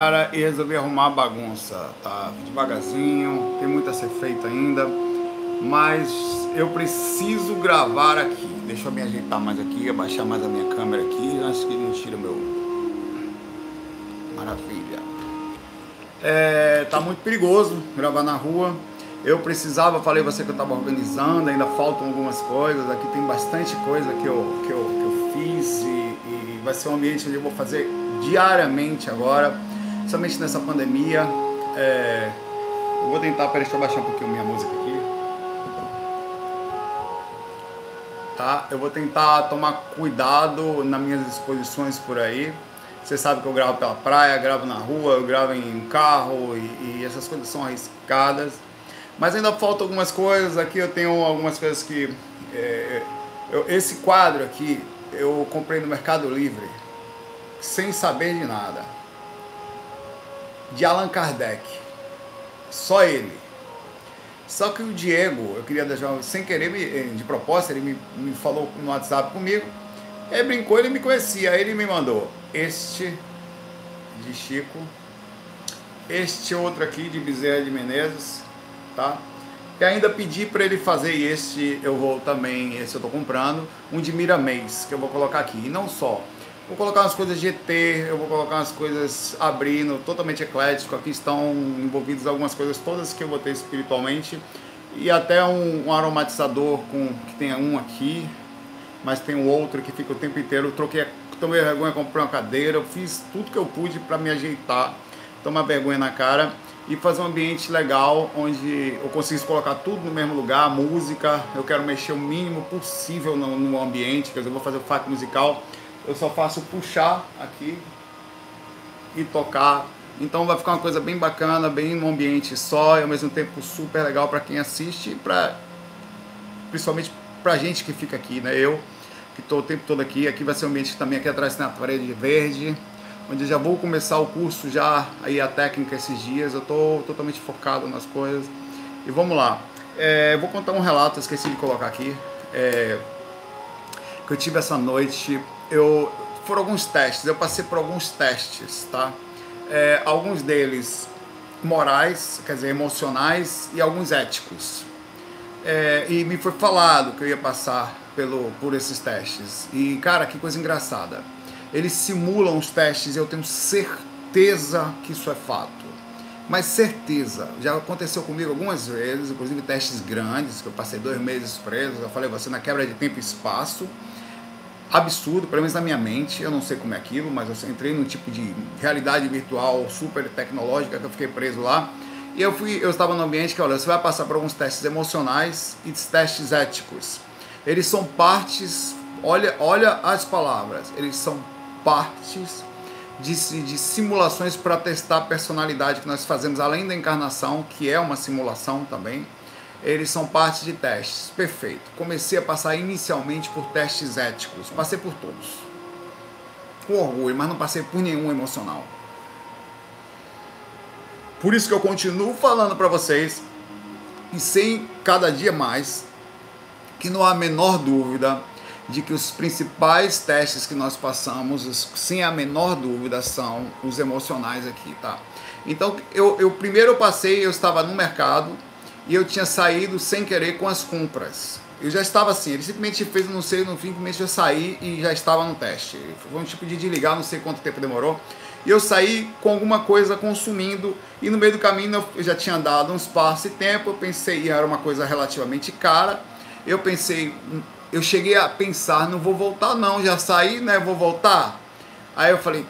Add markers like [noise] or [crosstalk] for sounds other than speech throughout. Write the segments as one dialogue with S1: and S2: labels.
S1: cara e resolvi arrumar a bagunça, tá devagarzinho, tem muito a ser feito ainda, mas eu preciso gravar aqui. Deixa eu me ajeitar mais aqui, abaixar mais a minha câmera aqui, acho que não tira meu. Maravilha. É, tá muito perigoso gravar na rua. Eu precisava, falei você que eu estava organizando, ainda faltam algumas coisas. Aqui tem bastante coisa que eu, que eu, que eu fiz e, e vai ser um ambiente onde eu vou fazer diariamente agora principalmente nessa pandemia. É, eu vou tentar, peraí, deixa eu baixar um pouquinho minha música aqui. Tá? Eu vou tentar tomar cuidado nas minhas exposições por aí. Você sabe que eu gravo pela praia, gravo na rua, eu gravo em carro e, e essas coisas são arriscadas. Mas ainda faltam algumas coisas. Aqui eu tenho algumas coisas que. É, eu, esse quadro aqui eu comprei no Mercado Livre sem saber de nada de Allan Kardec. Só ele. Só que o Diego, eu queria deixar, sem querer, eh, de propósito, ele me, me falou no WhatsApp comigo. Ele brincou, ele me conhecia. Aí ele me mandou este de Chico, este outro aqui de Bezerra de Menezes, tá? E ainda pedi para ele fazer este, eu vou também, esse eu tô comprando, um de Miramês, que eu vou colocar aqui. E não só, Vou colocar umas coisas ET, eu vou colocar umas coisas abrindo, totalmente eclético. Aqui estão envolvidas algumas coisas todas que eu vou ter espiritualmente. E até um, um aromatizador com que tem um aqui, mas tem um outro que fica o tempo inteiro. Eu troquei, tomei vergonha, comprei uma cadeira, eu fiz tudo que eu pude para me ajeitar, tomar vergonha na cara e fazer um ambiente legal onde eu consigo colocar tudo no mesmo lugar, música, eu quero mexer o mínimo possível no, no ambiente, quer dizer, eu vou fazer o fac musical eu só faço puxar aqui e tocar. Então vai ficar uma coisa bem bacana, bem no ambiente só e ao mesmo tempo super legal para quem assiste e para principalmente para gente que fica aqui, né? Eu que estou o tempo todo aqui, aqui vai ser um ambiente que também aqui atrás tem a parede verde, onde já vou começar o curso já aí a técnica esses dias. Eu estou totalmente focado nas coisas e vamos lá. É, vou contar um relato, esqueci de colocar aqui, é, que eu tive essa noite eu foram alguns testes, eu passei por alguns testes, tá? É, alguns deles morais, quer dizer, emocionais e alguns éticos. É, e me foi falado que eu ia passar pelo, por esses testes. E, cara, que coisa engraçada. Eles simulam os testes e eu tenho certeza que isso é fato. Mas certeza, já aconteceu comigo algumas vezes, inclusive testes grandes, que eu passei dois meses preso, eu falei, você na quebra de tempo e espaço, absurdo, pelo menos na minha mente. Eu não sei como é aquilo, mas eu entrei num tipo de realidade virtual super tecnológica que eu fiquei preso lá. E eu fui, eu estava no ambiente que, olha, você vai passar por alguns testes emocionais e testes éticos. Eles são partes, olha, olha as palavras, eles são partes de, de simulações para testar a personalidade que nós fazemos além da encarnação, que é uma simulação também eles são parte de testes. Perfeito. Comecei a passar inicialmente por testes éticos. Passei por todos. Com orgulho, mas não passei por nenhum emocional. Por isso que eu continuo falando para vocês e sem cada dia mais que não há a menor dúvida de que os principais testes que nós passamos, sem a menor dúvida, são os emocionais aqui, tá? Então, eu, eu primeiro eu passei, eu estava no mercado, e eu tinha saído sem querer com as compras. Eu já estava assim, ele simplesmente fez, não sei, no fim, simplesmente eu saí e já estava no teste. Foi um tipo de desligar, não sei quanto tempo demorou. E eu saí com alguma coisa consumindo e no meio do caminho eu já tinha dado um espaço e tempo, eu pensei, e era uma coisa relativamente cara, eu pensei, eu cheguei a pensar, não vou voltar não, já saí, né, vou voltar. Aí eu falei,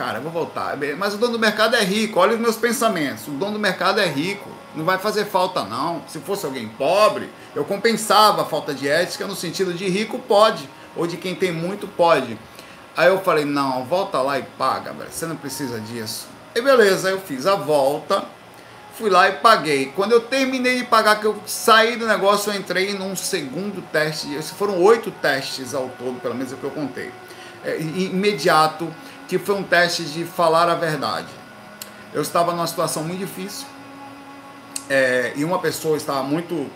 S1: cara, vou voltar. Mas o dono do mercado é rico, olha os meus pensamentos, o dono do mercado é rico, não vai fazer falta não. Se fosse alguém pobre, eu compensava a falta de ética no sentido de rico pode, ou de quem tem muito pode. Aí eu falei, não, volta lá e paga, velho. você não precisa disso. E beleza, eu fiz a volta, fui lá e paguei. Quando eu terminei de pagar, que eu saí do negócio, eu entrei num segundo teste. Foram oito testes ao todo, pelo menos é o que eu contei. É, imediato, que foi um teste de falar a verdade. Eu estava numa situação muito difícil, é, e uma pessoa estava muito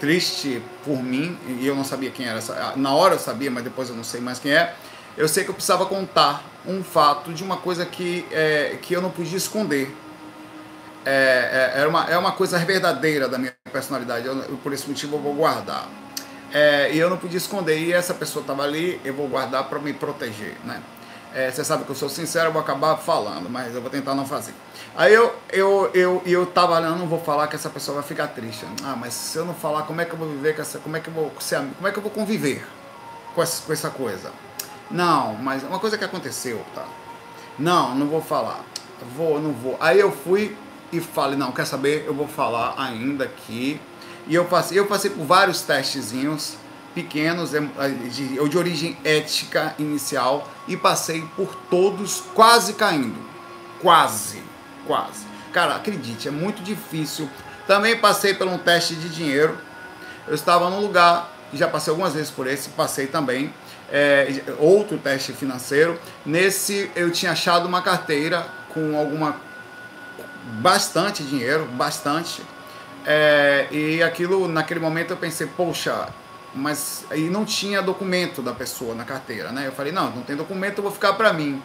S1: triste por mim, e eu não sabia quem era. Na hora eu sabia, mas depois eu não sei mais quem é. Eu sei que eu precisava contar um fato de uma coisa que, é, que eu não podia esconder. É, é, é, uma, é uma coisa verdadeira da minha personalidade, eu, por esse motivo eu vou guardar. É, e eu não podia esconder, e essa pessoa estava ali, eu vou guardar para me proteger, né? É, você sabe que eu sou sincero, eu vou acabar falando, mas eu vou tentar não fazer. Aí eu, eu, eu, eu tava não vou falar que essa pessoa vai ficar triste. Ah, mas se eu não falar, como é que eu vou viver com essa, como é que eu vou ser, como é que eu vou conviver com essa, com essa coisa? Não, mas uma coisa que aconteceu, tá? Não, não vou falar. Vou, não vou. Aí eu fui e falei, não, quer saber? Eu vou falar ainda aqui. E eu passei, eu passei por vários testezinhos pequenos, de, de origem ética inicial, e passei por todos quase caindo. Quase, quase. Cara, acredite, é muito difícil. Também passei por um teste de dinheiro. Eu estava num lugar, já passei algumas vezes por esse, passei também. É, outro teste financeiro. Nesse eu tinha achado uma carteira com alguma bastante dinheiro, bastante. É, e aquilo, naquele momento eu pensei, poxa, mas aí não tinha documento da pessoa na carteira, né? Eu falei, não, não tem documento, eu vou ficar para mim.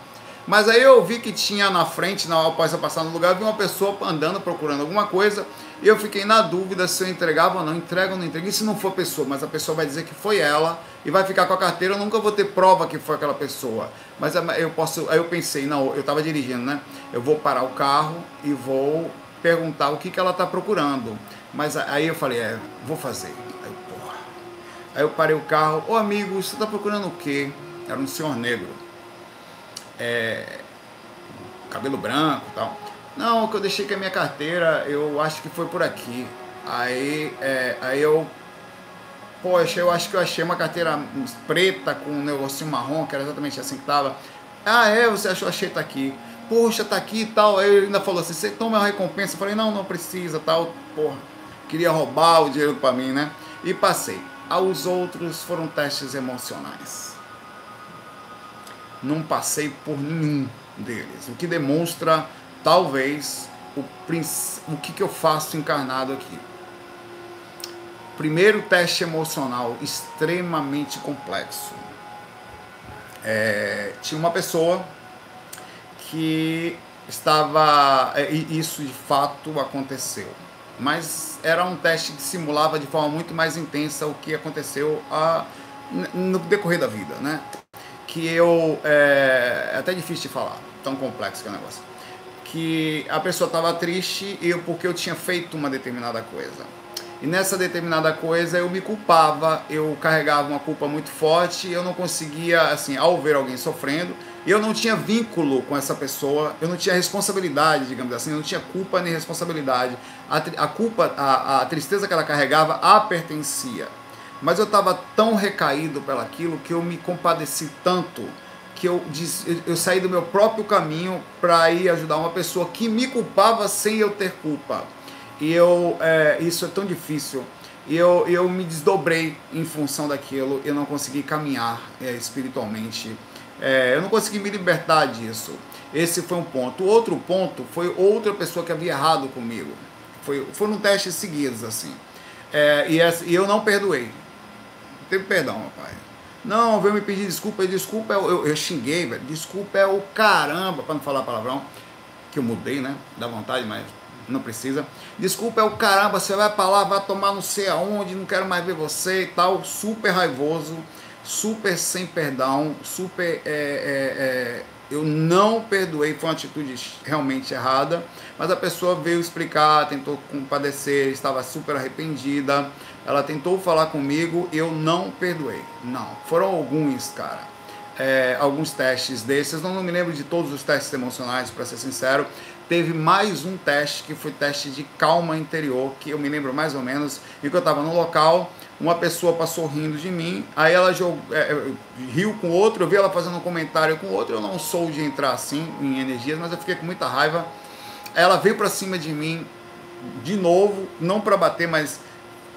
S1: Mas aí eu vi que tinha na frente, na após eu passar no lugar, vi uma pessoa andando procurando alguma coisa, e eu fiquei na dúvida se eu entregava ou não, entrega ou não entrega. E se não for pessoa, mas a pessoa vai dizer que foi ela e vai ficar com a carteira, eu nunca vou ter prova que foi aquela pessoa. Mas eu posso, aí eu pensei, não, eu estava dirigindo, né? Eu vou parar o carro e vou perguntar o que, que ela está procurando. Mas aí eu falei, é, vou fazer. Aí eu parei o carro, ô amigo, você está procurando o quê? Era um senhor negro. É, cabelo branco e tal. Não, que eu deixei com a minha carteira, eu acho que foi por aqui. Aí, é, aí eu, poxa, eu acho que eu achei uma carteira preta com um negocinho marrom, que era exatamente assim que tava. Ah, é, você achou, achei, tá aqui. Poxa, tá aqui e tal. Aí ele ainda falou assim, você toma uma recompensa. Eu falei, não, não precisa, tal. Porra, queria roubar o dinheiro para mim, né? E passei aos outros foram testes emocionais. Não passei por nenhum deles, o que demonstra talvez o, o que, que eu faço encarnado aqui. Primeiro teste emocional extremamente complexo. É, tinha uma pessoa que estava. É, isso de fato aconteceu mas era um teste que simulava de forma muito mais intensa o que aconteceu a, no decorrer da vida, né? Que eu é, é até difícil de falar, tão complexo que é o negócio. Que a pessoa estava triste eu porque eu tinha feito uma determinada coisa. E nessa determinada coisa eu me culpava, eu carregava uma culpa muito forte, eu não conseguia, assim, ao ver alguém sofrendo, eu não tinha vínculo com essa pessoa, eu não tinha responsabilidade, digamos assim, eu não tinha culpa nem responsabilidade. A, a culpa, a, a tristeza que ela carregava a pertencia. Mas eu estava tão recaído pelaquilo que eu me compadeci tanto que eu, eu, saí do meu próprio caminho para ir ajudar uma pessoa que me culpava sem eu ter culpa. E eu, é, isso é tão difícil. E eu, eu me desdobrei em função daquilo, eu não consegui caminhar é, espiritualmente. É, eu não consegui me libertar disso. Esse foi um ponto. O outro ponto foi outra pessoa que havia errado comigo. Foi, foram testes seguidos, assim. É, e, essa, e, eu não perdoei. Não teve perdão, rapaz. Não, veio me pedir desculpa. Desculpa, eu, eu, eu xinguei, velho. Desculpa é o caramba, para não falar palavrão. Que eu mudei, né? Dá vontade, mas não precisa. Desculpa, é o caramba, você vai para lá, vai tomar não sei aonde, não quero mais ver você e tal. Super raivoso, super sem perdão, super. É, é, é, eu não perdoei, foi uma atitude realmente errada, mas a pessoa veio explicar, tentou compadecer, estava super arrependida. Ela tentou falar comigo, eu não perdoei. Não, foram alguns, cara. É, alguns testes desses, não, não me lembro de todos os testes emocionais, para ser sincero, teve mais um teste, que foi teste de calma interior, que eu me lembro mais ou menos, e que eu estava no local, uma pessoa passou rindo de mim, aí ela jogou, é, é, riu com outro, eu vi ela fazendo um comentário com outro, eu não sou de entrar assim em energias, mas eu fiquei com muita raiva. Ela veio para cima de mim de novo, não para bater, mas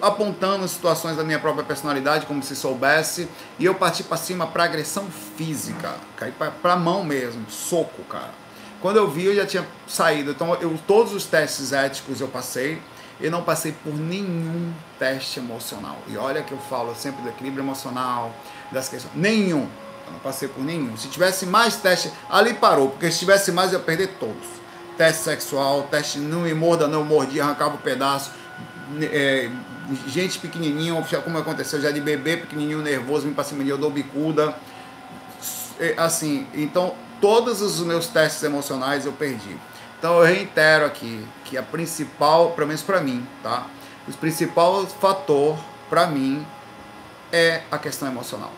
S1: apontando situações da minha própria personalidade, como se soubesse, e eu parti para cima para agressão física, caí para mão mesmo, soco, cara. Quando eu vi, eu já tinha saído. Então, eu, todos os testes éticos eu passei. Eu não passei por nenhum teste emocional. E olha que eu falo sempre do equilíbrio emocional, das questões. Nenhum. Eu não passei por nenhum. Se tivesse mais teste, ali parou, porque se tivesse mais eu ia perder todos. Teste sexual, teste não me morda, não mordia, arrancava o um pedaço. É, gente pequenininho, como aconteceu já de bebê pequenininho, nervoso, cima de eu dou bicuda. É, assim, então todos os meus testes emocionais eu perdi. Então eu reitero aqui que a principal, pelo menos para mim, tá? O principal fator para mim é a questão emocional.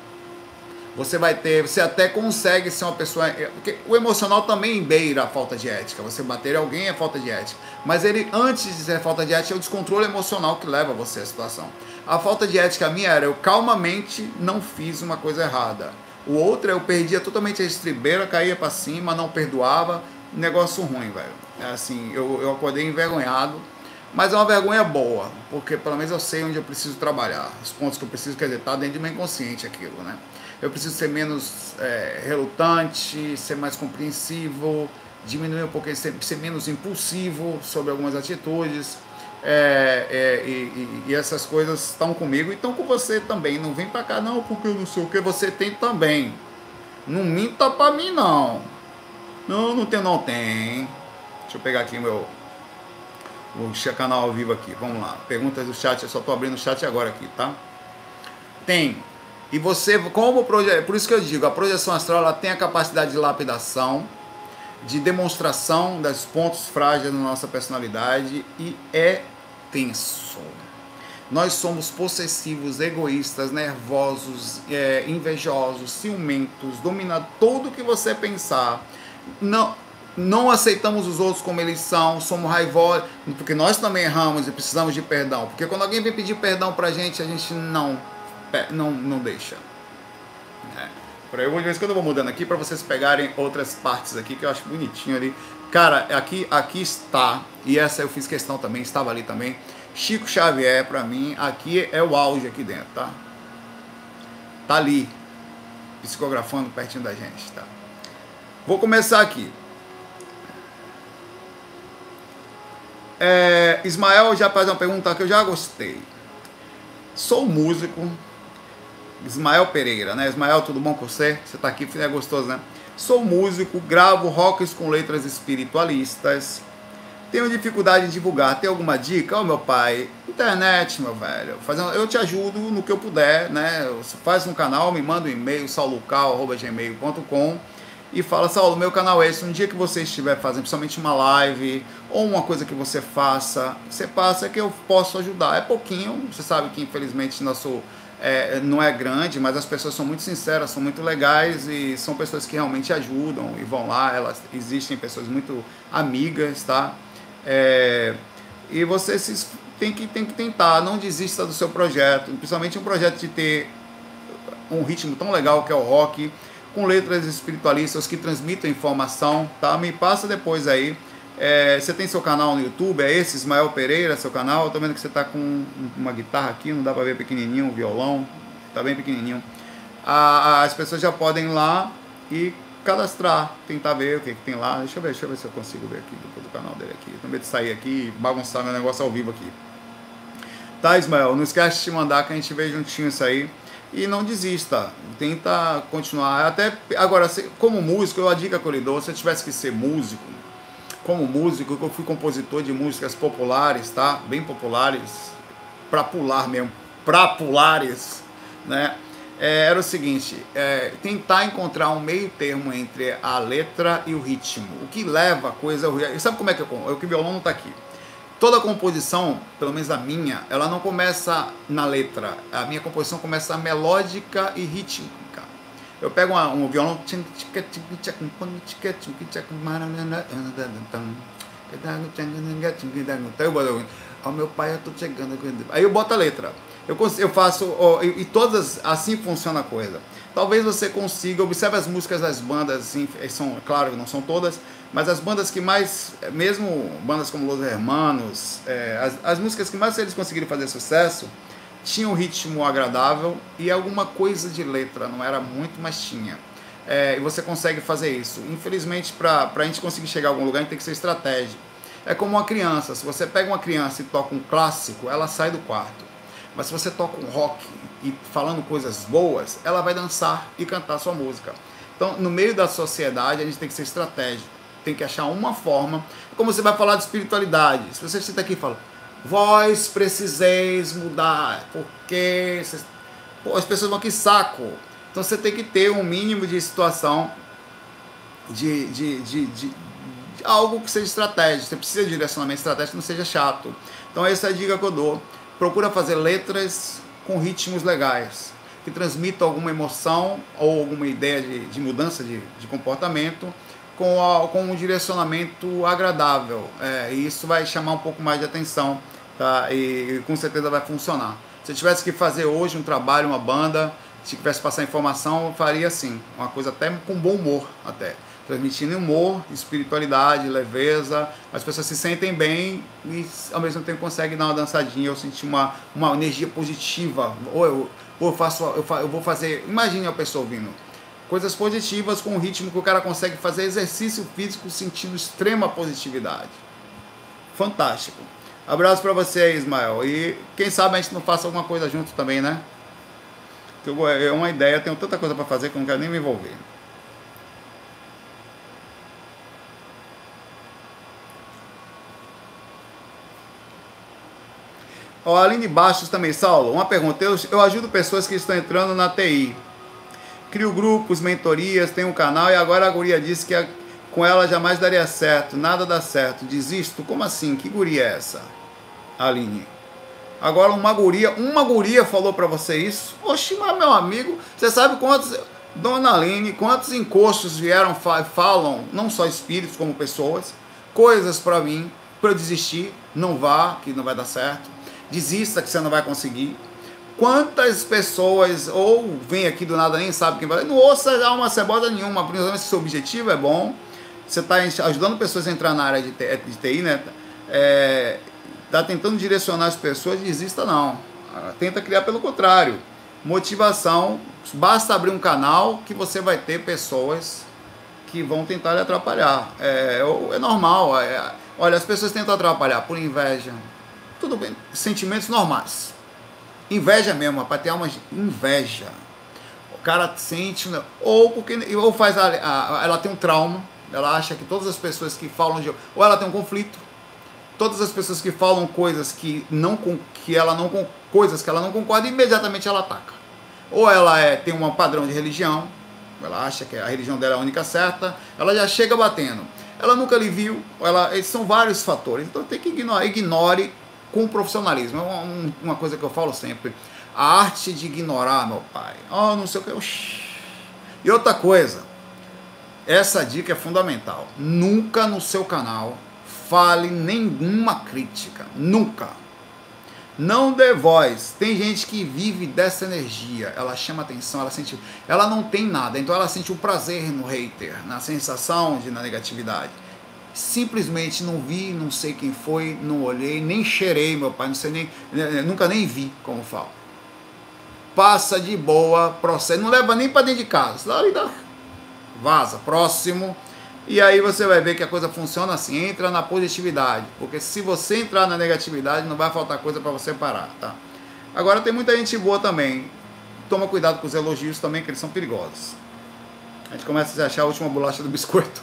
S1: Você vai ter, você até consegue ser uma pessoa. É, porque o emocional também beira a falta de ética. Você bater alguém é falta de ética. Mas ele, antes de ser falta de ética, é o descontrole emocional que leva você à situação. A falta de ética minha era eu calmamente não fiz uma coisa errada. O outro é eu perdia totalmente a estribeira, caía para cima, não perdoava. Negócio ruim, velho. É assim, eu, eu acordei envergonhado mas é uma vergonha boa, porque pelo menos eu sei onde eu preciso trabalhar, os pontos que eu preciso, quer dizer, tá dentro de meu inconsciente aquilo, né? Eu preciso ser menos é, relutante, ser mais compreensivo, diminuir um pouco, ser, ser menos impulsivo sobre algumas atitudes. É, é, e, e, essas coisas estão comigo e estão com você também. Não vem pra cá, não, porque eu não sei o que você tem também. Não minta pra mim, não. Não, não tem, não tem. Deixa eu pegar aqui meu, o canal ao vivo aqui. Vamos lá. Perguntas do chat, eu só estou abrindo o chat agora aqui, tá? Tem. E você, como projeto, por isso que eu digo, a projeção astral ela tem a capacidade de lapidação, de demonstração dos pontos frágeis da nossa personalidade e é tenso. Nós somos possessivos, egoístas, nervosos, é, invejosos, ciumentos, dominando tudo que você pensar. Não, não aceitamos os outros como eles são, somos raivosos, porque nós também erramos e precisamos de perdão. Porque quando alguém vem pedir perdão pra gente, a gente não, não, não deixa. É. Por aí, de vez quando eu vou mudando aqui, para vocês pegarem outras partes aqui, que eu acho bonitinho ali. Cara, aqui, aqui está, e essa eu fiz questão também, estava ali também. Chico Xavier, para mim, aqui é o auge aqui dentro, tá? Tá ali, psicografando pertinho da gente, tá? Vou começar aqui. É, Ismael já faz uma pergunta que eu já gostei. Sou músico. Ismael Pereira, né? Ismael, tudo bom com você? Você tá aqui, é gostoso, né? Sou músico, gravo rocks com letras espiritualistas. Tenho dificuldade em divulgar. Tem alguma dica? Ô oh, meu pai, internet, meu velho. Fazendo, eu te ajudo no que eu puder, né? Faz um canal, me manda um e-mail, saulucal.gmail.com e fala, Saulo, meu canal é esse. Um dia que você estiver fazendo, principalmente uma live ou uma coisa que você faça, você passa que eu posso ajudar. É pouquinho, você sabe que infelizmente nosso é, não é grande, mas as pessoas são muito sinceras, são muito legais e são pessoas que realmente ajudam e vão lá. Elas existem pessoas muito amigas, tá? É, e você se, tem, que, tem que tentar, não desista do seu projeto, principalmente um projeto de ter um ritmo tão legal que é o rock com letras espiritualistas que transmitem informação, tá? Me passa depois aí. É, você tem seu canal no YouTube, é esse, Ismael Pereira, seu canal. Eu tô vendo que você tá com uma guitarra aqui, não dá para ver pequenininho, um violão, tá bem pequenininho. as pessoas já podem ir lá e cadastrar, tentar ver o que, que tem lá. Deixa eu ver, deixa eu ver se eu consigo ver aqui do canal dele aqui. Tô de sair aqui e bagunçar meu negócio ao vivo aqui. Tá, Ismael, não esquece de te mandar que a gente vê juntinho isso aí e não desista, tenta continuar. Até agora, como músico, eu a dica que eu lhe dou, se eu tivesse que ser músico, como músico, eu fui compositor de músicas populares, tá? Bem populares, para pular mesmo, para pulares, né? É, era o seguinte, é, tentar encontrar um meio termo entre a letra e o ritmo. O que leva a coisa. Sabe como é que eu. O que o violão não está aqui toda composição, pelo menos a minha, ela não começa na letra. A minha composição começa melódica e rítmica. Eu pego uma, um violão. Ao meu pai eu tô chegando. Aí eu boto a letra. Eu, eu faço. e, e todas. Assim funciona a coisa. Talvez você consiga. Observe as músicas das bandas, assim, são, claro, não são todas mas as bandas que mais, mesmo bandas como Los Hermanos, é, as, as músicas que mais eles conseguiram fazer sucesso, tinham um ritmo agradável e alguma coisa de letra, não era muito, mas tinha. É, e você consegue fazer isso. Infelizmente, para a gente conseguir chegar a algum lugar, a gente tem que ser estratégia. É como uma criança. Se você pega uma criança e toca um clássico, ela sai do quarto. Mas se você toca um rock e falando coisas boas, ela vai dançar e cantar sua música. Então, no meio da sociedade, a gente tem que ser estratégico, tem que achar uma forma. Como você vai falar de espiritualidade? Se você senta aqui e fala, vós preciseis mudar, porque. Pô, as pessoas vão aqui saco. Então você tem que ter um mínimo de situação de, de, de, de, algo que seja estratégico. Você precisa de direcionamento estratégico que não seja chato. Então essa é a dica que eu dou. Procura fazer letras com ritmos legais, que transmitam alguma emoção ou alguma ideia de, de mudança de, de comportamento com, a, com um direcionamento agradável. É, e isso vai chamar um pouco mais de atenção tá? e, e com certeza vai funcionar. Se eu tivesse que fazer hoje um trabalho, uma banda, se tivesse que passar informação, eu faria assim, uma coisa até com bom humor até. Transmitindo humor, espiritualidade, leveza, as pessoas se sentem bem e ao mesmo tempo conseguem dar uma dançadinha, eu sentir uma, uma energia positiva. Ou eu, ou eu faço, eu, eu vou fazer, imagine a pessoa ouvindo. Coisas positivas com um ritmo que o cara consegue fazer exercício físico sentindo extrema positividade. Fantástico. Abraço para você Ismael. E quem sabe a gente não faça alguma coisa junto também, né? É uma ideia, tenho tanta coisa para fazer que eu não quero nem me envolver. Ó, Aline Bastos também, Saulo, uma pergunta. Eu, eu ajudo pessoas que estão entrando na TI. Crio grupos, mentorias, tenho um canal e agora a guria disse que a, com ela jamais daria certo, nada dá certo. Desisto? Como assim? Que guria é essa? Aline. Agora uma guria, uma guria falou para você isso? Oxi, mas meu amigo, você sabe quantos, Dona Aline, quantos encostos vieram, falam, não só espíritos como pessoas, coisas para mim, para eu desistir, não vá, que não vai dar certo, desista que você não vai conseguir. Quantas pessoas, ou vem aqui do nada, nem sabe quem vai, não ouça uma cebola nenhuma, principalmente se seu objetivo é bom, você está ajudando pessoas a entrar na área de TI, né? É, está tentando direcionar as pessoas, desista não. Ah, tenta criar pelo contrário. Motivação, basta abrir um canal que você vai ter pessoas que vão tentar lhe atrapalhar. É, é normal. É, olha, as pessoas tentam atrapalhar por inveja. Tudo bem, sentimentos normais. Inveja mesmo, para ter uma inveja. O cara sente, né, ou porque ou faz a, a, ela tem um trauma, ela acha que todas as pessoas que falam de ou ela tem um conflito, todas as pessoas que falam coisas que não que ela não coisas que ela não concorda imediatamente ela ataca. Ou ela é tem um padrão de religião ela acha que a religião dela é a única certa ela já chega batendo. Ela nunca lhe viu ela esses são vários fatores. Então tem que ignorar ignore com profissionalismo. É uma, uma coisa que eu falo sempre. A arte de ignorar meu pai. Oh não sei o que e outra coisa essa dica é fundamental. Nunca no seu canal fale nenhuma crítica, nunca. Não dê voz. Tem gente que vive dessa energia, ela chama atenção, ela sente, ela não tem nada, então ela sente o prazer no hater, na sensação de na negatividade. Simplesmente não vi, não sei quem foi, não olhei, nem cheirei, meu pai, não sei nem, né, né, nunca nem vi, como falo. Passa de boa, procede, não leva nem para dentro de casa, vaza, próximo. E aí você vai ver que a coisa funciona assim, entra na positividade, porque se você entrar na negatividade, não vai faltar coisa para você parar, tá? Agora tem muita gente boa também. Toma cuidado com os elogios também, que eles são perigosos. A gente começa a achar a última bolacha do biscoito.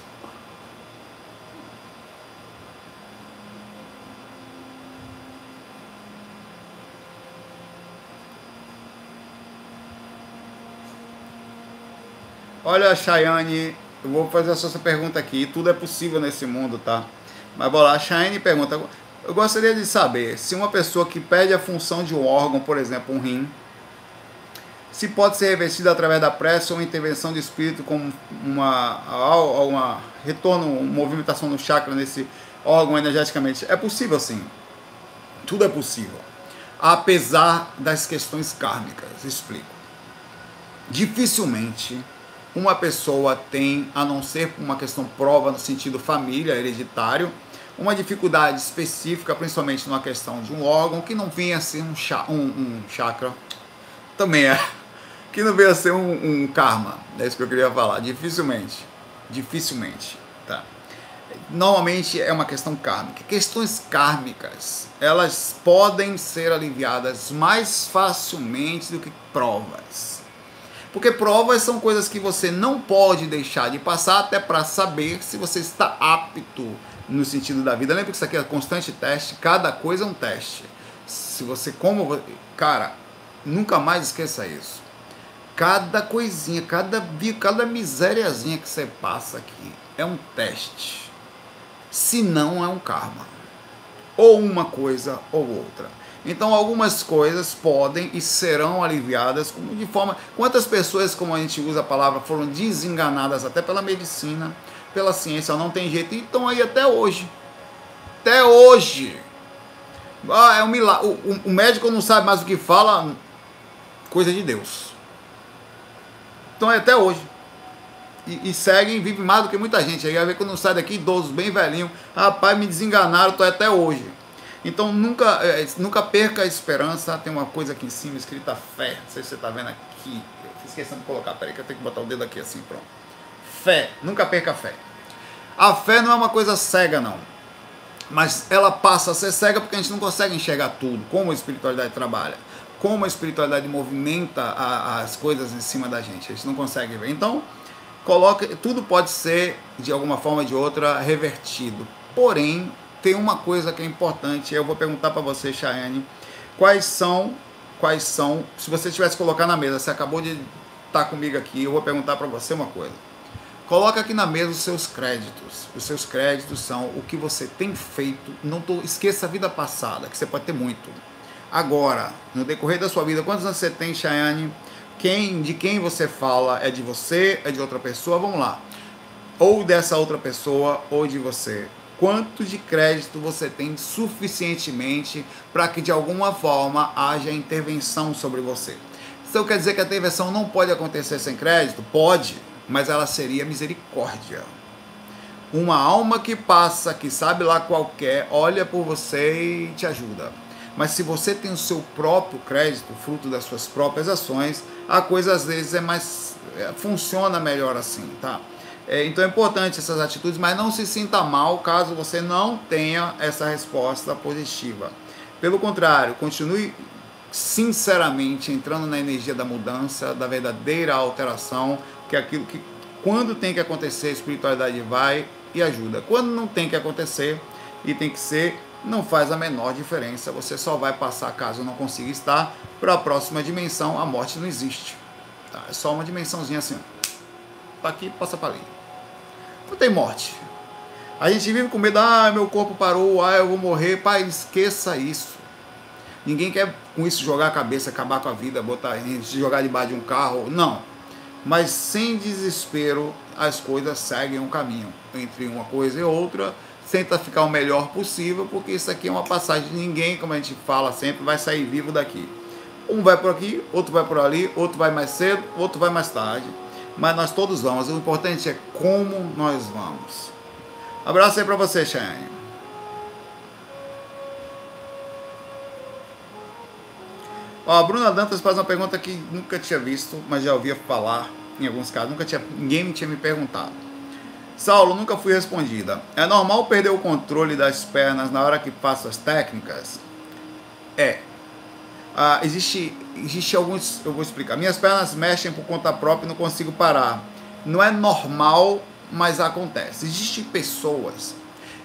S1: Olha Chayane eu vou fazer essa pergunta aqui. Tudo é possível nesse mundo, tá? Mas vou lá, a Shine pergunta. Eu gostaria de saber se uma pessoa que perde a função de um órgão, por exemplo, um rim, se pode ser revestida através da prece ou intervenção de espírito como uma, uma retorno, uma movimentação no chakra nesse órgão energeticamente. É possível sim. Tudo é possível. Apesar das questões kármicas, explico. Dificilmente uma pessoa tem, a não ser uma questão prova no sentido família, hereditário, uma dificuldade específica, principalmente numa questão de um órgão que não venha a ser um, um, um chakra, também é, [laughs] que não venha a ser um, um, karma, é isso que eu queria falar, dificilmente, dificilmente, tá? normalmente é uma questão kármica. Questões kármicas, elas podem ser aliviadas mais facilmente do que provas. Porque provas são coisas que você não pode deixar de passar até para saber se você está apto no sentido da vida. Lembra que isso aqui é constante teste, cada coisa é um teste. Se você como, cara, nunca mais esqueça isso. Cada coisinha, cada cada misériazinha que você passa aqui é um teste se não é um karma. Ou uma coisa ou outra. Então algumas coisas podem e serão aliviadas de forma. Quantas pessoas, como a gente usa a palavra, foram desenganadas até pela medicina, pela ciência, não tem jeito, e estão aí até hoje. Até hoje. Ah, é um milagre. O, o, médico não sabe mais o que fala, coisa de Deus. Então é até hoje e, e seguem, vivem mais do que muita gente. Aí vai ver quando sai daqui, idosos, bem velhinho, rapaz, me desenganaram, tô até hoje. Então nunca, é, nunca perca a esperança. Tem uma coisa aqui em cima escrita fé. Não sei se você está vendo aqui. Questão de colocar, peraí que eu tenho que botar o dedo aqui assim, pronto. Fé, nunca perca a fé. A fé não é uma coisa cega, não. Mas ela passa a ser cega porque a gente não consegue enxergar tudo, como a espiritualidade trabalha, como a espiritualidade movimenta a, as coisas em cima da gente. A gente não consegue ver. Então, coloca, tudo pode ser de alguma forma ou de outra revertido. Porém, tem uma coisa que é importante, eu vou perguntar para você, Chayane, quais são, quais são, se você tivesse colocar na mesa, você acabou de estar tá comigo aqui, eu vou perguntar para você uma coisa. Coloca aqui na mesa os seus créditos. Os seus créditos são o que você tem feito. Não tô, esqueça a vida passada, que você pode ter muito. Agora, no decorrer da sua vida, quantos anos você tem, Chayane? quem, de quem você fala é de você, é de outra pessoa, vamos lá. Ou dessa outra pessoa, ou de você. Quanto de crédito você tem suficientemente para que de alguma forma haja intervenção sobre você? Então quer dizer que a intervenção não pode acontecer sem crédito? Pode, mas ela seria misericórdia. Uma alma que passa, que sabe lá qualquer, olha por você e te ajuda. Mas se você tem o seu próprio crédito, fruto das suas próprias ações, a coisa às vezes é mais é, funciona melhor assim, tá? É, então é importante essas atitudes, mas não se sinta mal caso você não tenha essa resposta positiva. Pelo contrário, continue sinceramente entrando na energia da mudança, da verdadeira alteração, que é aquilo que quando tem que acontecer, a espiritualidade vai e ajuda. Quando não tem que acontecer e tem que ser não faz a menor diferença. Você só vai passar, caso não consiga estar, para a próxima dimensão. A morte não existe. Tá? É só uma dimensãozinha assim. Tá aqui, passa para ali. Não tem morte. A gente vive com medo, ah, meu corpo parou, ah, eu vou morrer. Pai, esqueça isso. Ninguém quer com isso jogar a cabeça, acabar com a vida, botar jogar debaixo de um carro. Não. Mas sem desespero, as coisas seguem um caminho entre uma coisa e outra tenta ficar o melhor possível, porque isso aqui é uma passagem. Ninguém, como a gente fala sempre, vai sair vivo daqui. Um vai por aqui, outro vai por ali, outro vai mais cedo, outro vai mais tarde. Mas nós todos vamos. O importante é como nós vamos. Abraço aí para você, Cheyenne. Ó, a Bruna Dantas faz uma pergunta que nunca tinha visto, mas já ouvia falar em alguns casos. Nunca tinha, ninguém tinha me perguntado. Saulo, nunca fui respondida. É normal perder o controle das pernas na hora que faço as técnicas? É. Ah, existe, existe alguns. Eu vou explicar. Minhas pernas mexem por conta própria e não consigo parar. Não é normal, mas acontece. Existem pessoas.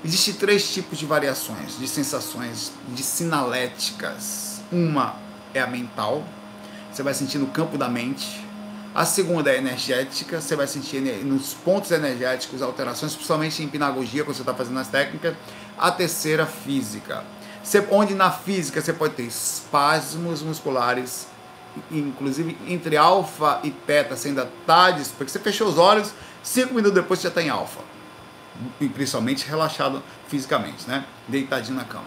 S1: Existem três tipos de variações, de sensações, de sinaléticas. Uma é a mental. Você vai sentir no campo da mente a segunda é energética, você vai sentir nos pontos energéticos alterações, principalmente em pinagogia, quando você está fazendo as técnicas. A terceira, física. Onde na física você pode ter espasmos musculares, inclusive entre alfa e teta, você ainda está, porque você fechou os olhos, cinco minutos depois você já está em alfa. Principalmente relaxado fisicamente, né? Deitadinho na cama.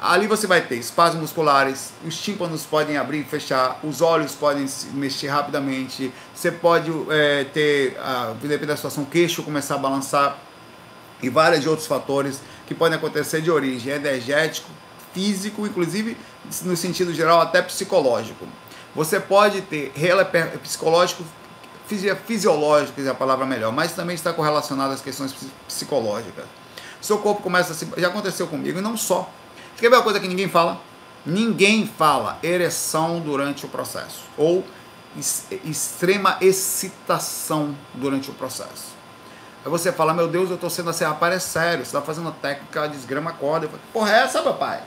S1: Ali você vai ter espasmos musculares, os tímpanos podem abrir e fechar, os olhos podem se mexer rapidamente, você pode é, ter, dependendo da situação, o queixo começar a balançar e vários outros fatores que podem acontecer de origem energético, físico, inclusive no sentido geral até psicológico. Você pode ter psicológico, fisiológico, é a palavra melhor, mas também está correlacionado às questões psicológicas. seu corpo começa a se. Já aconteceu comigo, e não só. Quer ver uma coisa que ninguém fala? Ninguém fala ereção durante o processo. Ou extrema excitação durante o processo. Aí você fala, meu Deus, eu estou sendo assim, rapaz, é sério, você está fazendo técnica, desgrama a corda. Porra, é essa, papai?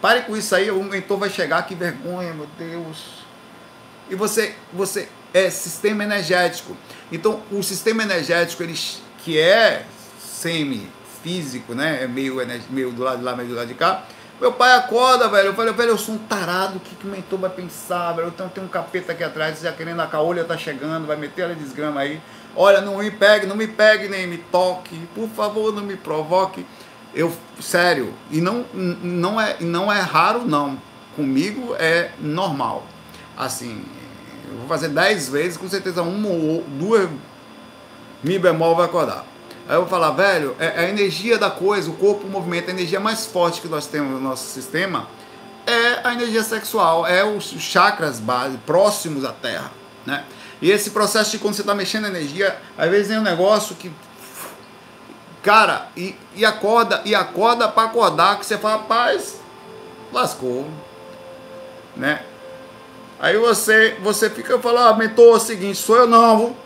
S1: Pare com isso aí, o mentor vai chegar, que vergonha, meu Deus. E você, você é sistema energético. Então, o sistema energético, ele, que é semi-físico, né? É meio, meio do lado de lá, meio do lado de cá. Meu pai acorda, velho. Eu falei, velho, eu sou um tarado. O que, que o mentor vai pensar, velho? Então tem um capeta aqui atrás, já querendo a caolha tá chegando, vai meter a desgrama aí. Olha, não me pegue, não me pegue, nem me toque. Por favor, não me provoque. Eu, sério, e não, não, é, não é raro, não. Comigo é normal. Assim, eu vou fazer dez vezes, com certeza uma ou duas Mi bemol vai acordar. Aí eu vou falar, velho, é, é a energia da coisa, o corpo, o movimento, a energia mais forte que nós temos no nosso sistema é a energia sexual, é os chakras base, próximos à Terra, né? E esse processo de quando você está mexendo a energia, às vezes é um negócio que cara, e, e acorda, e acorda para acordar, que você fala, paz, lascou, né? Aí você, você fica falando, ah, mentor, é o seguinte, sou eu não,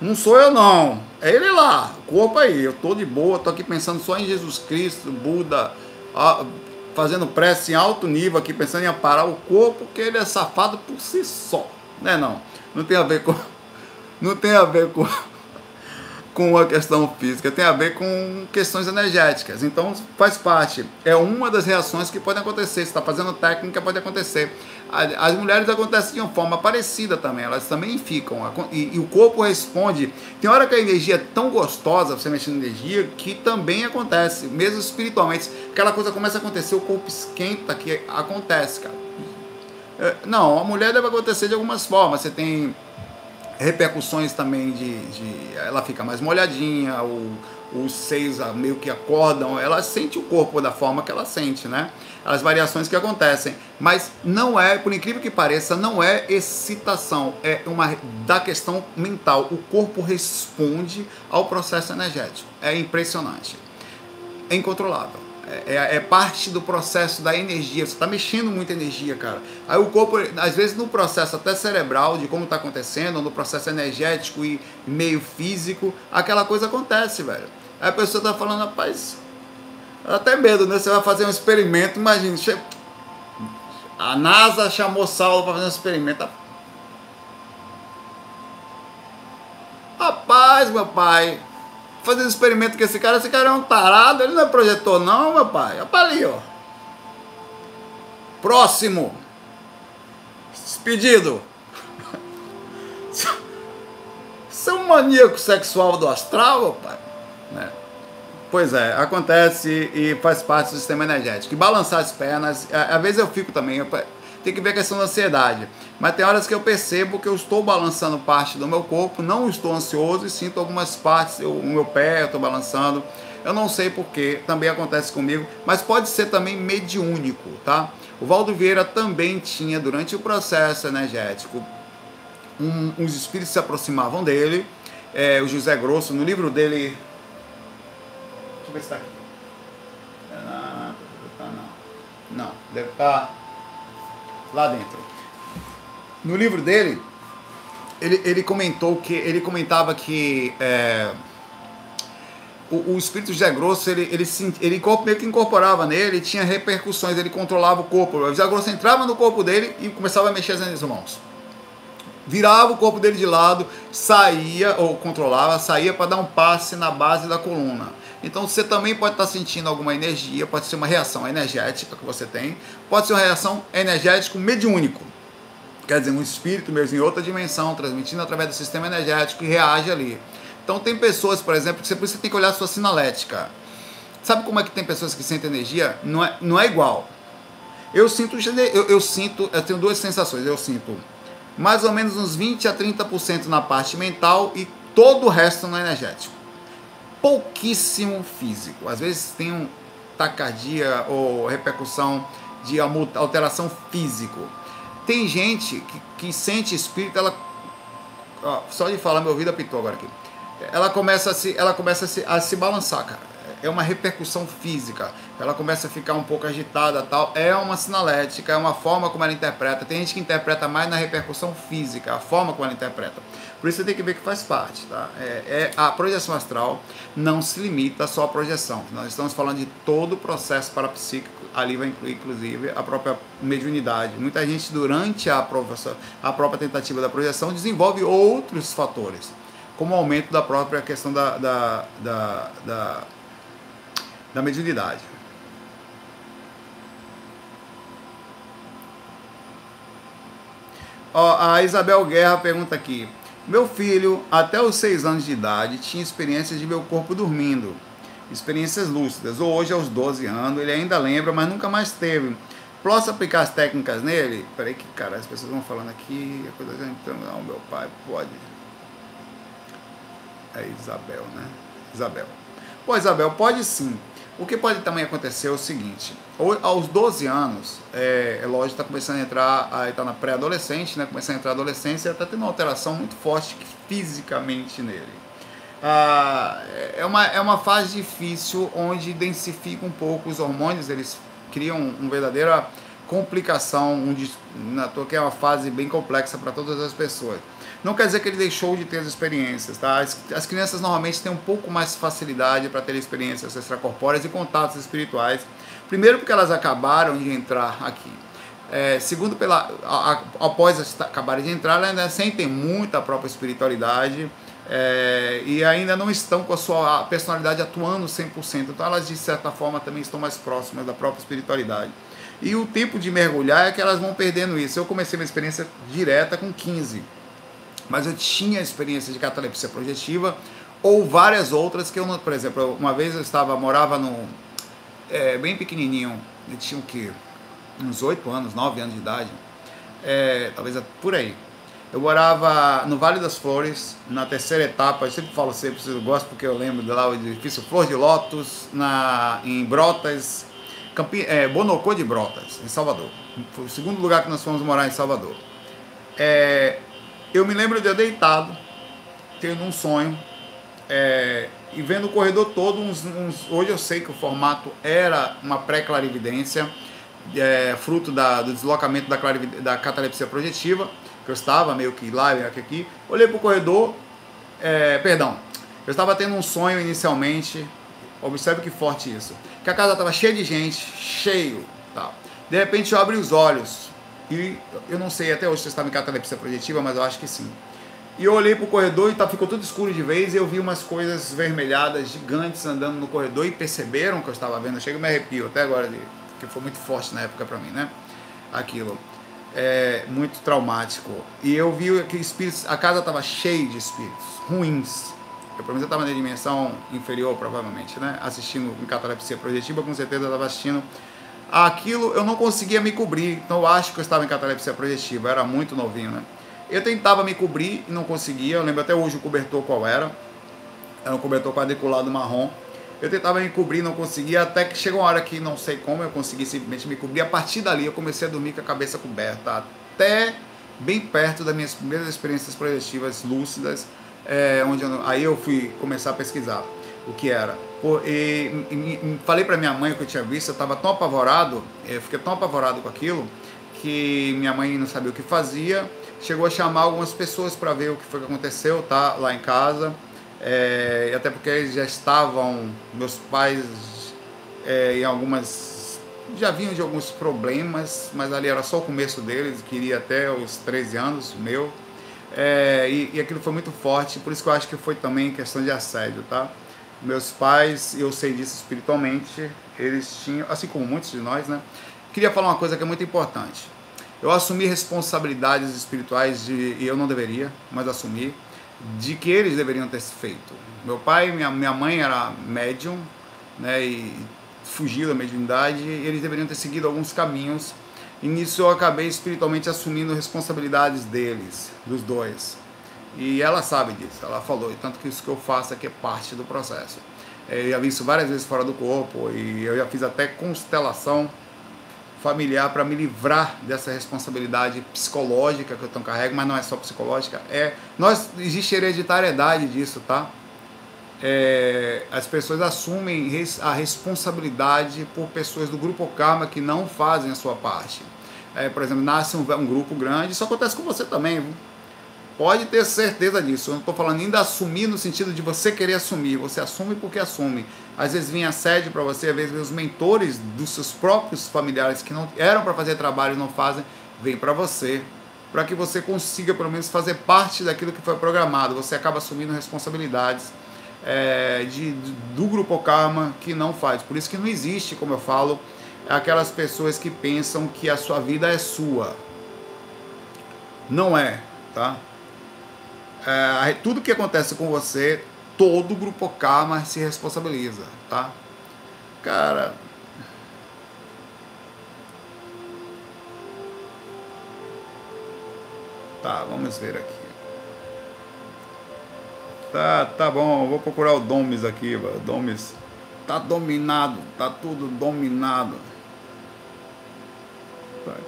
S1: não sou eu não, é ele lá, corpo aí, eu tô de boa, tô aqui pensando só em Jesus Cristo, Buda, fazendo prece em alto nível aqui, pensando em aparar o corpo, que ele é safado por si só, né não? Não tem a ver com, [laughs] não tem a ver com com a questão física, tem a ver com questões energéticas. Então faz parte. É uma das reações que podem acontecer. Se está fazendo técnica, pode acontecer. As mulheres acontecem de uma forma parecida também, elas também ficam. E, e, o corpo responde. Tem hora que a energia é tão gostosa, você mexendo na energia, que também acontece, mesmo espiritualmente. Aquela coisa começa a acontecer, o corpo esquenta, que acontece, cara. É, não, a mulher deve acontecer de algumas formas. Você tem repercussões também de, de ela fica mais molhadinha, os seios meio que acordam, ela sente o corpo da forma que ela sente, né? As variações que acontecem, mas não é, por incrível que pareça, não é excitação, é uma da questão mental. O corpo responde ao processo energético. É impressionante. É incontrolável. É, é, é, parte do processo da energia. Você está mexendo muita energia, cara. Aí o corpo, às vezes, no processo até cerebral de como está acontecendo, no processo energético e meio físico, aquela coisa acontece, velho. Aí a pessoa está falando, rapaz, até medo, né? Você vai fazer um experimento, imagina. A NASA chamou Saulo para fazer um experimento. Rapaz, meu pai, fazendo experimento com esse cara. Esse cara é um tarado, ele não é projetor, não, meu pai. Olha pra ali, ó. Próximo. Despedido. [laughs] É um maníaco sexual do astral, meu pai? Né? Pois é, acontece e faz parte do sistema energético. E balançar as pernas, às vezes eu fico também. Eu, tem que ver a questão da ansiedade. Mas tem horas que eu percebo que eu estou balançando parte do meu corpo, não estou ansioso e sinto algumas partes, eu, o meu pé eu estou balançando. Eu não sei porquê, também acontece comigo, mas pode ser também mediúnico, tá? O Valdo Vieira também tinha, durante o processo energético, um, uns espíritos se aproximavam dele. É, o José Grosso, no livro dele. Deixa eu ver se está aqui. Não, não, não, deve estar. Tá lá dentro. No livro dele, ele, ele comentou que ele comentava que é, o, o, espírito José Grosso ele, ele, ele meio que incorporava nele, tinha repercussões, ele controlava o corpo. O José Grosso entrava no corpo dele e começava a mexer as mãos. Virava o corpo dele de lado, saía, ou controlava, saía para dar um passe na base da coluna. Então você também pode estar sentindo alguma energia, pode ser uma reação energética que você tem, pode ser uma reação energético mediúnico. Quer dizer, um espírito mesmo em outra dimensão, transmitindo através do sistema energético e reage ali. Então tem pessoas, por exemplo, que você, você tem que olhar sua sinalética. Sabe como é que tem pessoas que sentem energia? Não é, não é igual. Eu sinto, eu, eu sinto, eu tenho duas sensações. Eu sinto mais ou menos uns 20 a 30% na parte mental e todo o resto no energético pouquíssimo físico. Às vezes tem um tacardia ou repercussão de alteração físico. Tem gente que, que sente espírito, ela. Ó, só de falar, meu ouvido apitou agora aqui. ela começa a se, ela começa a se, a se balançar, cara. É uma repercussão física. Ela começa a ficar um pouco agitada, tal. É uma sinalética, é uma forma como ela interpreta. Tem gente que interpreta mais na repercussão física, a forma como ela interpreta. Por isso você tem que ver que faz parte, tá? É, é, a projeção astral não se limita só à projeção. Nós estamos falando de todo o processo parapsíquico, ali vai incluir inclusive a própria mediunidade. Muita gente durante a, a própria tentativa da projeção desenvolve outros fatores, como o aumento da própria questão da, da, da, da, da mediunidade. Ó, a Isabel Guerra pergunta aqui: meu filho, até os 6 anos de idade, tinha experiências de meu corpo dormindo, experiências lúcidas. Hoje, aos 12 anos, ele ainda lembra, mas nunca mais teve. Posso aplicar as técnicas nele? Peraí que, cara, as pessoas vão falando aqui, a coisa então, não, meu pai pode. É Isabel, né? Isabel. Pô, Isabel, pode sim. O que pode também acontecer é o seguinte, aos 12 anos, é, é está começando a entrar, está na pré-adolescente, né, começando a entrar a adolescência, está tendo uma alteração muito forte fisicamente nele. Ah, é, uma, é uma fase difícil onde densifica um pouco os hormônios, eles criam uma verdadeira complicação, um, na toa que é uma fase bem complexa para todas as pessoas. Não quer dizer que ele deixou de ter as experiências, tá? As, as crianças normalmente têm um pouco mais facilidade para ter experiências extracorpóreas e contatos espirituais. Primeiro porque elas acabaram de entrar aqui. É, segundo, pela, a, a, após acabarem de entrar, elas ainda sentem muita própria espiritualidade é, e ainda não estão com a sua personalidade atuando 100%. Então elas, de certa forma, também estão mais próximas da própria espiritualidade. E o tempo de mergulhar é que elas vão perdendo isso. Eu comecei uma experiência direta com 15 mas eu tinha experiência de catalepsia projetiva ou várias outras que eu não, por exemplo, uma vez eu estava, morava no, é, bem pequenininho, eu tinha o que, uns 8 anos, 9 anos de idade, é, talvez por aí. Eu morava no Vale das Flores, na terceira etapa, eu sempre falo sempre, eu gosto porque eu lembro de lá o edifício Flor de Lótus, na, em Brotas, Campi, é, Bonocô de Brotas, em Salvador. Foi o segundo lugar que nós fomos morar em Salvador. É, eu me lembro de eu deitado, tendo um sonho, é, e vendo o corredor todo, uns, uns, hoje eu sei que o formato era uma pré-clarividência, é, fruto da, do deslocamento da, da catalepsia projetiva, que eu estava meio que lá e aqui, olhei para o corredor, é, perdão, eu estava tendo um sonho inicialmente, observe que forte isso, que a casa estava cheia de gente, cheio, de repente eu abri os olhos, e eu não sei até hoje se estava em catalepsia projetiva, mas eu acho que sim. E eu olhei para o corredor e tá, ficou tudo escuro de vez. E eu vi umas coisas vermelhadas gigantes andando no corredor e perceberam que eu estava vendo. Chega e me arrepio até agora, que foi muito forte na época para mim, né? Aquilo. É muito traumático. E eu vi que espíritos, a casa estava cheia de espíritos ruins. Eu, pelo menos estava na dimensão inferior, provavelmente, né? Assistindo em catalepsia projetiva, com certeza estava assistindo aquilo eu não conseguia me cobrir. Então eu acho que eu estava em catalepsia projetiva, eu era muito novinho, né? Eu tentava me cobrir e não conseguia. Eu lembro até hoje o cobertor qual era. Era um cobertor quadriculado marrom. Eu tentava me cobrir, não conseguia, até que chegou uma hora que não sei como eu consegui simplesmente me cobrir. A partir dali eu comecei a dormir com a cabeça coberta, até bem perto das minhas primeiras experiências projetivas lúcidas, é, onde eu, aí eu fui começar a pesquisar o que era. E, e, e, falei para minha mãe o que eu tinha visto, eu estava tão apavorado, eu eh, fiquei tão apavorado com aquilo, que minha mãe não sabia o que fazia, chegou a chamar algumas pessoas para ver o que foi que aconteceu, tá, lá em casa, é, até porque eles já estavam, meus pais, é, em algumas, já vinham de alguns problemas, mas ali era só o começo deles, queria até os 13 anos, meu, é, e, e aquilo foi muito forte, por isso que eu acho que foi também questão de assédio, tá? Meus pais, eu sei disso espiritualmente, eles tinham, assim como muitos de nós, né? Queria falar uma coisa que é muito importante. Eu assumi responsabilidades espirituais de, e eu não deveria, mas assumi, de que eles deveriam ter feito. Meu pai, minha, minha mãe era médium, né? E fugiu da mediunidade, e eles deveriam ter seguido alguns caminhos. E nisso eu acabei espiritualmente assumindo responsabilidades deles, dos dois. E ela sabe disso, ela falou, tanto que isso que eu faço aqui é parte do processo. É, eu já vi isso várias vezes fora do corpo e eu já fiz até constelação familiar para me livrar dessa responsabilidade psicológica que eu tão carrego, mas não é só psicológica, é nós existe hereditariedade disso, tá? é, as pessoas assumem a responsabilidade por pessoas do grupo karma que não fazem a sua parte. É, por exemplo, nasce um, um, grupo grande, isso acontece com você também. Viu? Pode ter certeza disso. Eu não estou falando nem de assumir no sentido de você querer assumir. Você assume porque assume. Às vezes vem assédio para você, às vezes os mentores dos seus próprios familiares que não eram para fazer trabalho e não fazem, vem para você. Para que você consiga pelo menos fazer parte daquilo que foi programado. Você acaba assumindo responsabilidades é, de, do grupo Karma que não faz. Por isso que não existe, como eu falo, aquelas pessoas que pensam que a sua vida é sua. Não é, tá? É, tudo que acontece com você, todo grupo Karma se responsabiliza, tá? Cara. Tá, vamos ver aqui. Tá, tá bom, vou procurar o Domes aqui, Domes. Tá dominado, tá tudo dominado.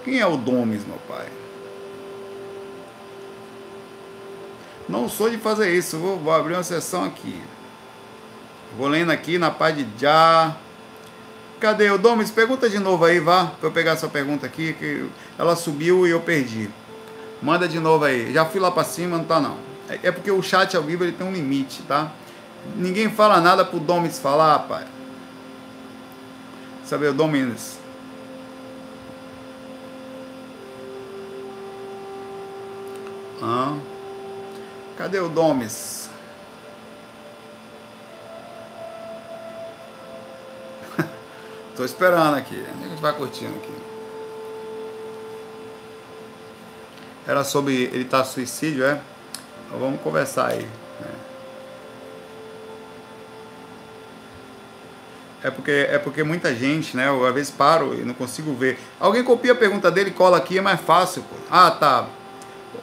S1: Quem é o Domes, meu pai? Não sou de fazer isso. Vou, vou abrir uma sessão aqui. Vou lendo aqui na paz de Já. Cadê o Domis? Pergunta de novo aí, vá. Pra eu pegar essa pergunta aqui. Que ela subiu e eu perdi. Manda de novo aí. Já fui lá pra cima, não tá não. É, é porque o chat ao vivo ele tem um limite, tá? Ninguém fala nada pro Domis falar, pai. Sabe o Domis? Ah. Cadê o Domes? [laughs] Tô esperando aqui. A gente vai curtindo aqui. Era sobre ele tá suicídio, é? Então vamos conversar aí. Né? É porque, é porque muita gente, né? Eu às vezes paro e não consigo ver. Alguém copia a pergunta dele cola aqui, é mais fácil. Pô. Ah, tá.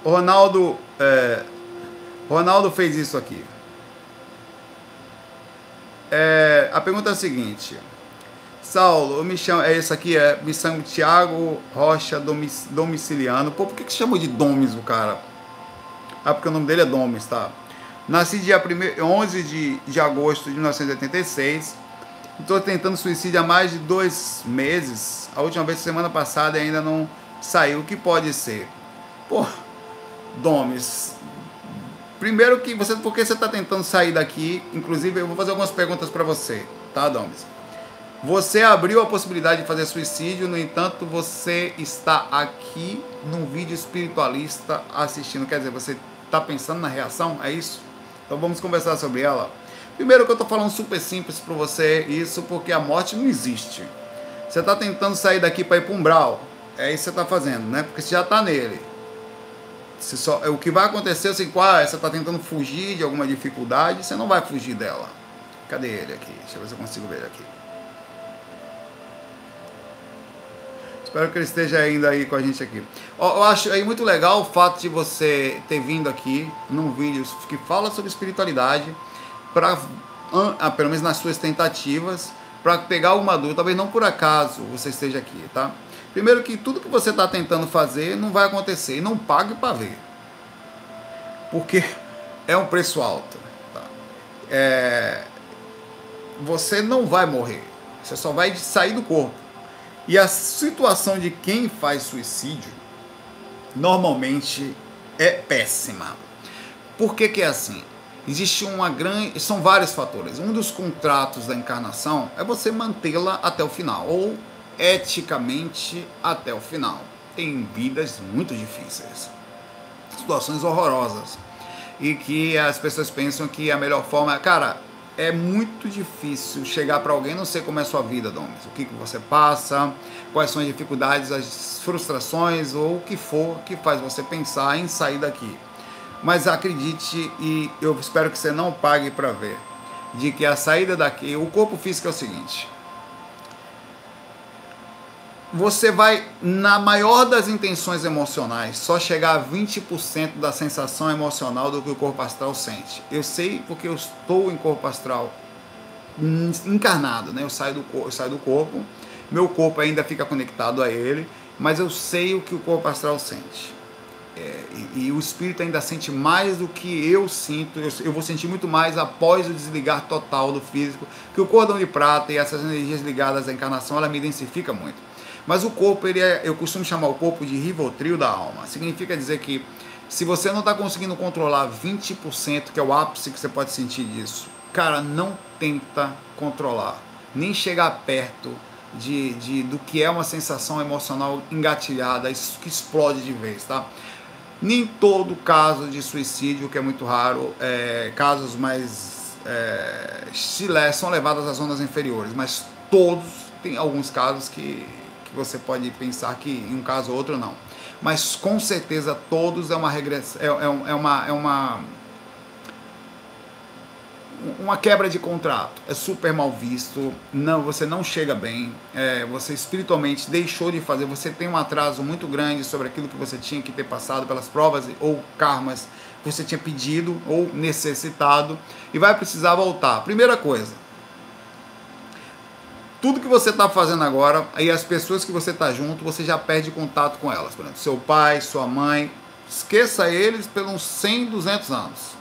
S1: O Ronaldo. É, Ronaldo fez isso aqui. É, a pergunta é a seguinte. Saulo, eu me chamo, é isso aqui, é, chamo Tiago Rocha Domiciliano. Pô, por que, que chama de Domes o cara? Ah, porque o nome dele é Domes, tá? Nasci dia 11 de, de agosto de 1986. Estou tentando suicídio há mais de dois meses. A última vez, semana passada, ainda não saiu. O que pode ser? Pô, Domes, Primeiro que você, porque você está tentando sair daqui, inclusive eu vou fazer algumas perguntas para você, tá, Domes? Você abriu a possibilidade de fazer suicídio, no entanto, você está aqui num vídeo espiritualista assistindo. Quer dizer, você está pensando na reação? É isso? Então vamos conversar sobre ela. Primeiro que eu estou falando super simples para você, isso porque a morte não existe. Você está tentando sair daqui para ir para um umbral. É isso que você está fazendo, né? Porque você já está nele. Se só, o que vai acontecer é assim, ah, você está tentando fugir de alguma dificuldade, você não vai fugir dela. Cadê ele aqui? Deixa eu ver se eu consigo ver ele aqui. Espero que ele esteja ainda aí com a gente aqui. Eu acho aí muito legal o fato de você ter vindo aqui num vídeo que fala sobre espiritualidade, para ah, pelo menos nas suas tentativas, para pegar alguma dúvida, talvez não por acaso você esteja aqui, tá? Primeiro que tudo que você está tentando fazer não vai acontecer. E não pague para ver. Porque é um preço alto. Tá? É... Você não vai morrer. Você só vai sair do corpo. E a situação de quem faz suicídio normalmente é péssima. Por que, que é assim? Existe uma grande. São vários fatores. Um dos contratos da encarnação é você mantê-la até o final. Ou eticamente até o final. Tem vidas muito difíceis, situações horrorosas e que as pessoas pensam que a melhor forma, cara, é muito difícil chegar para alguém, não sei como é a sua vida, Domes, o que, que você passa, quais são as dificuldades, as frustrações ou o que for que faz você pensar em sair daqui. Mas acredite e eu espero que você não pague para ver, de que a saída daqui, o corpo físico é o seguinte, você vai, na maior das intenções emocionais, só chegar a 20% da sensação emocional do que o corpo astral sente. Eu sei porque eu estou em corpo astral encarnado, né? Eu saio do, eu saio do corpo, meu corpo ainda fica conectado a ele, mas eu sei o que o corpo astral sente. é, e, e, o espírito ainda sente mais do que eu sinto, eu, eu, vou sentir muito mais após o desligar total do físico, que o cordão de prata e essas energias ligadas à encarnação, ela me identifica muito. Mas o corpo, ele é, eu costumo chamar o corpo de rivotril da alma. Significa dizer que se você não está conseguindo controlar 20%, que é o ápice que você pode sentir disso, cara, não tenta controlar, nem chegar perto de, de, do que é uma sensação emocional engatilhada, que explode de vez, tá? Nem todo caso de suicídio, que é muito raro, é, casos mais é, são levados às zonas inferiores, mas todos, tem alguns casos que, que você pode pensar que em um caso ou outro não. Mas com certeza todos é uma regressão, é, é, é uma, é uma uma quebra de contrato é super mal visto, não, você não chega bem, é, você espiritualmente deixou de fazer, você tem um atraso muito grande sobre aquilo que você tinha que ter passado pelas provas ou karmas que você tinha pedido ou necessitado e vai precisar voltar. Primeira coisa, tudo que você está fazendo agora, aí as pessoas que você está junto, você já perde contato com elas. Por exemplo, seu pai, sua mãe, esqueça eles pelos 100, 200 anos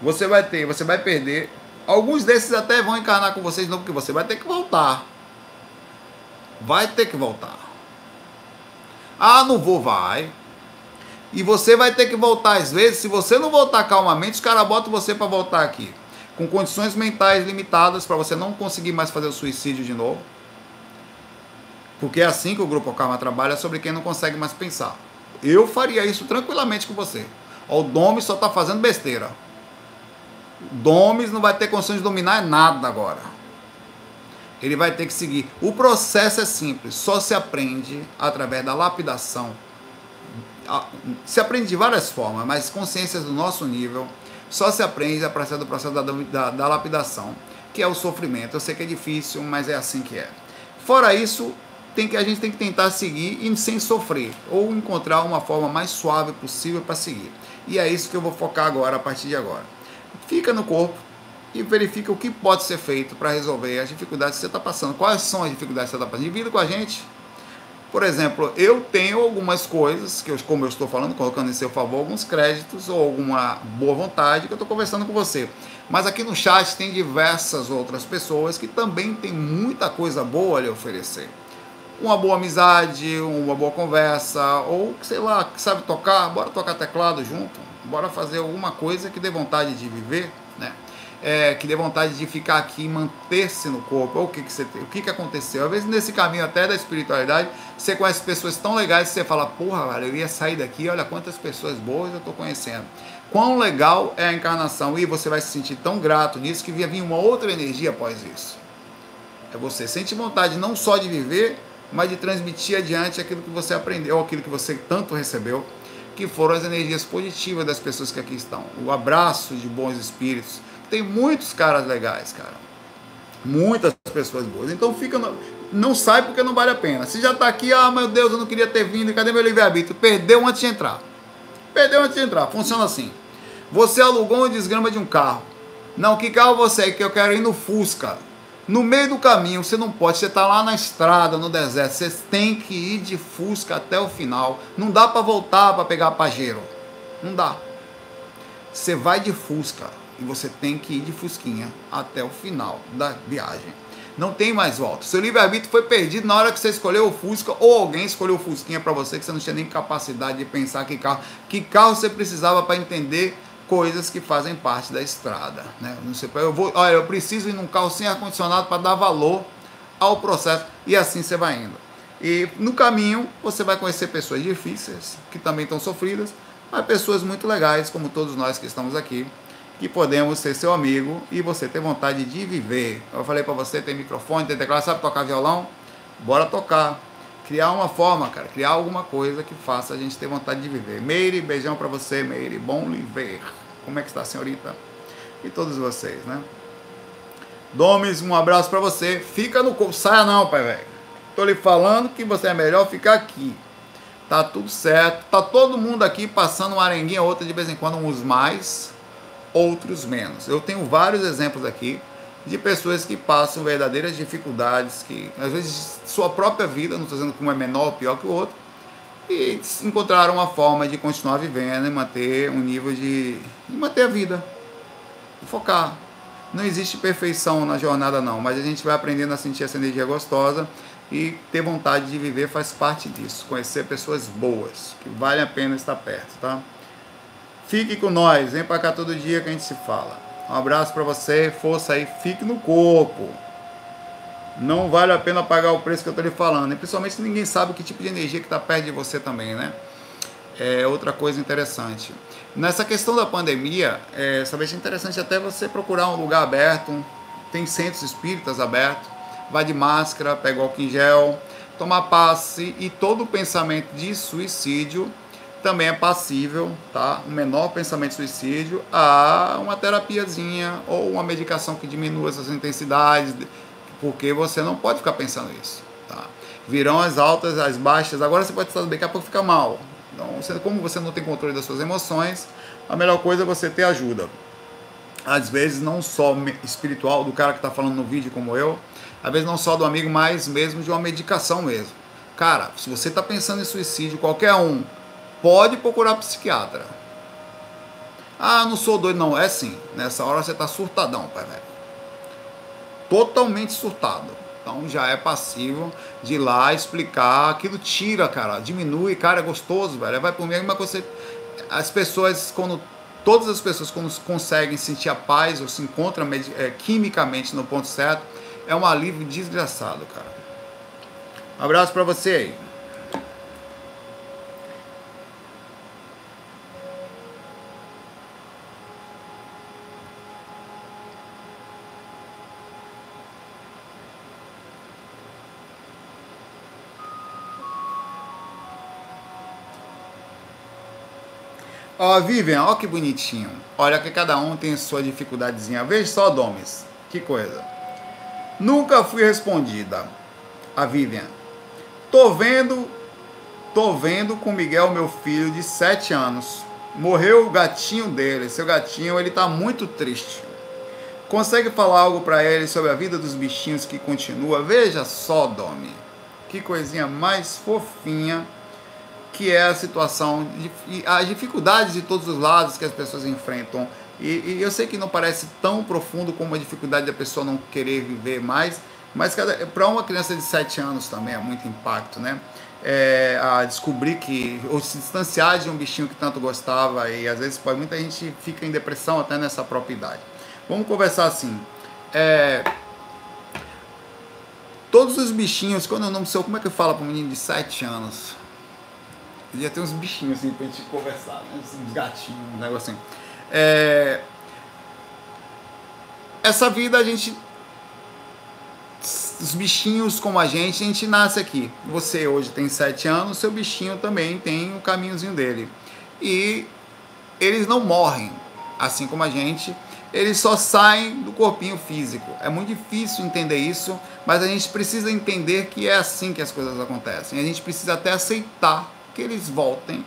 S1: você vai ter, você vai perder. Alguns desses até vão encarnar com vocês não, porque você vai ter que voltar. Vai ter que voltar. Ah, não vou, vai. E você vai ter que voltar às vezes. Se você não voltar calmamente, os caras botam você para voltar aqui. Com condições mentais limitadas para você não conseguir mais fazer o suicídio de novo. Porque é assim que o Grupo Karma trabalha sobre quem não consegue mais pensar. Eu faria isso tranquilamente com você. O Dome só está fazendo besteira. Domes não vai ter condições de dominar nada agora. Ele vai ter que seguir. O processo é simples, só se aprende através da lapidação. Se aprende de várias formas, mas consciências do nosso nível, só se aprende a partir do processo da, da, da lapidação, que é o sofrimento. Eu sei que é difícil, mas é assim que é. Fora isso, tem que, a gente tem que tentar seguir e sem sofrer, ou encontrar uma forma mais suave possível para seguir. E é isso que eu vou focar agora, a partir de agora fica no corpo e verifica o que pode ser feito para resolver as dificuldades que você está passando. Quais são as dificuldades que você está passando? Divida com a gente. Por exemplo, eu tenho algumas coisas, que eu, como eu estou falando, colocando em seu favor alguns créditos ou alguma boa vontade que eu estou conversando com você. Mas aqui no chat tem diversas outras pessoas que também têm muita coisa boa a lhe oferecer. Uma boa amizade, uma boa conversa, ou sei lá, sabe tocar, bora tocar teclado junto bora fazer alguma coisa que dê vontade de viver, né? É, que dê vontade de ficar aqui e manter-se no corpo. Ou o que, que você tem, o que, que aconteceu? Às vezes nesse caminho até da espiritualidade, você conhece pessoas tão legais que você fala, porra, velho, eu ia sair daqui, olha quantas pessoas boas eu estou conhecendo. Quão legal é a encarnação e você vai se sentir tão grato nisso que via vir uma outra energia após isso. É você sente vontade não só de viver, mas de transmitir adiante aquilo que você aprendeu, aquilo que você tanto recebeu que foram as energias positivas das pessoas que aqui estão. O abraço de bons espíritos. Tem muitos caras legais, cara. Muitas pessoas boas. Então fica. No... Não sai porque não vale a pena. Se já está aqui, ah, meu Deus, eu não queria ter vindo, cadê meu livre-arbítrio? Perdeu antes de entrar. Perdeu antes de entrar. Funciona assim. Você alugou um desgrama de um carro. Não, que carro você é? Que eu quero ir no Fusca. No meio do caminho, você não pode, você está lá na estrada, no deserto, você tem que ir de Fusca até o final. Não dá para voltar para pegar Pajero. Não dá. Você vai de Fusca e você tem que ir de Fusquinha até o final da viagem. Não tem mais volta. Seu livre-arbítrio foi perdido na hora que você escolheu o Fusca ou alguém escolheu o Fusquinha para você que você não tinha nem capacidade de pensar que carro, que carro você precisava para entender coisas que fazem parte da estrada. Né? Não sei, eu vou, olha, eu preciso ir num carro sem ar-condicionado para dar valor ao processo e assim você vai indo. E no caminho você vai conhecer pessoas difíceis, que também estão sofridas, mas pessoas muito legais, como todos nós que estamos aqui, que podemos ser seu amigo e você ter vontade de viver. Eu falei para você, tem microfone, tem teclado, sabe tocar violão? Bora tocar. Criar uma forma, cara, criar alguma coisa que faça a gente ter vontade de viver. Meire, beijão para você, Meire, bom lhe ver. Como é que está, senhorita? E todos vocês, né? Domes, um abraço para você. Fica no saia não, pai velho. Tô lhe falando que você é melhor ficar aqui. Tá tudo certo. Tá todo mundo aqui passando uma arenguinha outra de vez em quando, uns mais, outros menos. Eu tenho vários exemplos aqui de pessoas que passam verdadeiras dificuldades, que às vezes sua própria vida, não estou dizendo que um é menor ou pior que o outro, e encontraram uma forma de continuar vivendo e manter um nível de, manter a vida, focar. Não existe perfeição na jornada não, mas a gente vai aprendendo a sentir essa energia gostosa e ter vontade de viver faz parte disso, conhecer pessoas boas, que vale a pena estar perto, tá? Fique com nós, vem para cá todo dia que a gente se fala. Um abraço para você, força aí, fique no corpo. Não vale a pena pagar o preço que eu estou lhe falando, e principalmente se ninguém sabe que tipo de energia que está perto de você também, né? É outra coisa interessante. Nessa questão da pandemia, é, talvez é interessante até você procurar um lugar aberto, tem centros espíritas abertos, vai de máscara, pega o álcool em gel, tomar passe e todo pensamento de suicídio também é passível, tá? O menor pensamento de suicídio a uma terapiazinha ou uma medicação que diminua essas intensidades, porque você não pode ficar pensando isso, tá? Virão as altas, as baixas, agora você pode estar bem, daqui a pouco fica mal. Então, você, como você não tem controle das suas emoções, a melhor coisa é você ter ajuda. Às vezes, não só espiritual, do cara que está falando no vídeo como eu, às vezes não só do amigo, mas mesmo de uma medicação mesmo. Cara, se você está pensando em suicídio, qualquer um, pode procurar psiquiatra. Ah, não sou doido, não. É sim. Nessa hora você está surtadão, pai velho. Totalmente surtado. Então já é passivo de ir lá explicar. Aquilo tira, cara. Diminui, cara, é gostoso, velho. Vai por mim, mas você. As pessoas, quando. Todas as pessoas, quando conseguem sentir a paz ou se encontram é, quimicamente no ponto certo, é um alívio desgraçado, cara. Um abraço para você aí. Ó, Vivian, ó que bonitinho. Olha que cada um tem sua dificuldadezinha. Veja só, Domes. Que coisa. Nunca fui respondida. A Vivian. Tô vendo, tô vendo com Miguel, meu filho de 7 anos. Morreu o gatinho dele. Seu gatinho, ele tá muito triste. Consegue falar algo para ele sobre a vida dos bichinhos que continua? Veja só, Domi. Que coisinha mais fofinha que é a situação, de, as dificuldades de todos os lados que as pessoas enfrentam. E, e, eu sei que não parece tão profundo como a dificuldade da pessoa não querer viver mais, mas para uma criança de 7 anos também é muito impacto, né? É, a descobrir que, ou se distanciar de um bichinho que tanto gostava, e às vezes pode, muita gente fica em depressão até nessa própria idade. Vamos conversar assim. É, todos os bichinhos, quando eu não sei como é que fala para um menino de 7 anos, Podia ter uns bichinhos assim pra gente conversar, né? uns gatinhos, um negócio assim. É... Essa vida a gente. Os bichinhos como a gente, a gente nasce aqui. Você hoje tem sete anos, seu bichinho também tem o caminhozinho dele. E eles não morrem, assim como a gente, eles só saem do corpinho físico. É muito difícil entender isso, mas a gente precisa entender que é assim que as coisas acontecem. A gente precisa até aceitar que eles voltem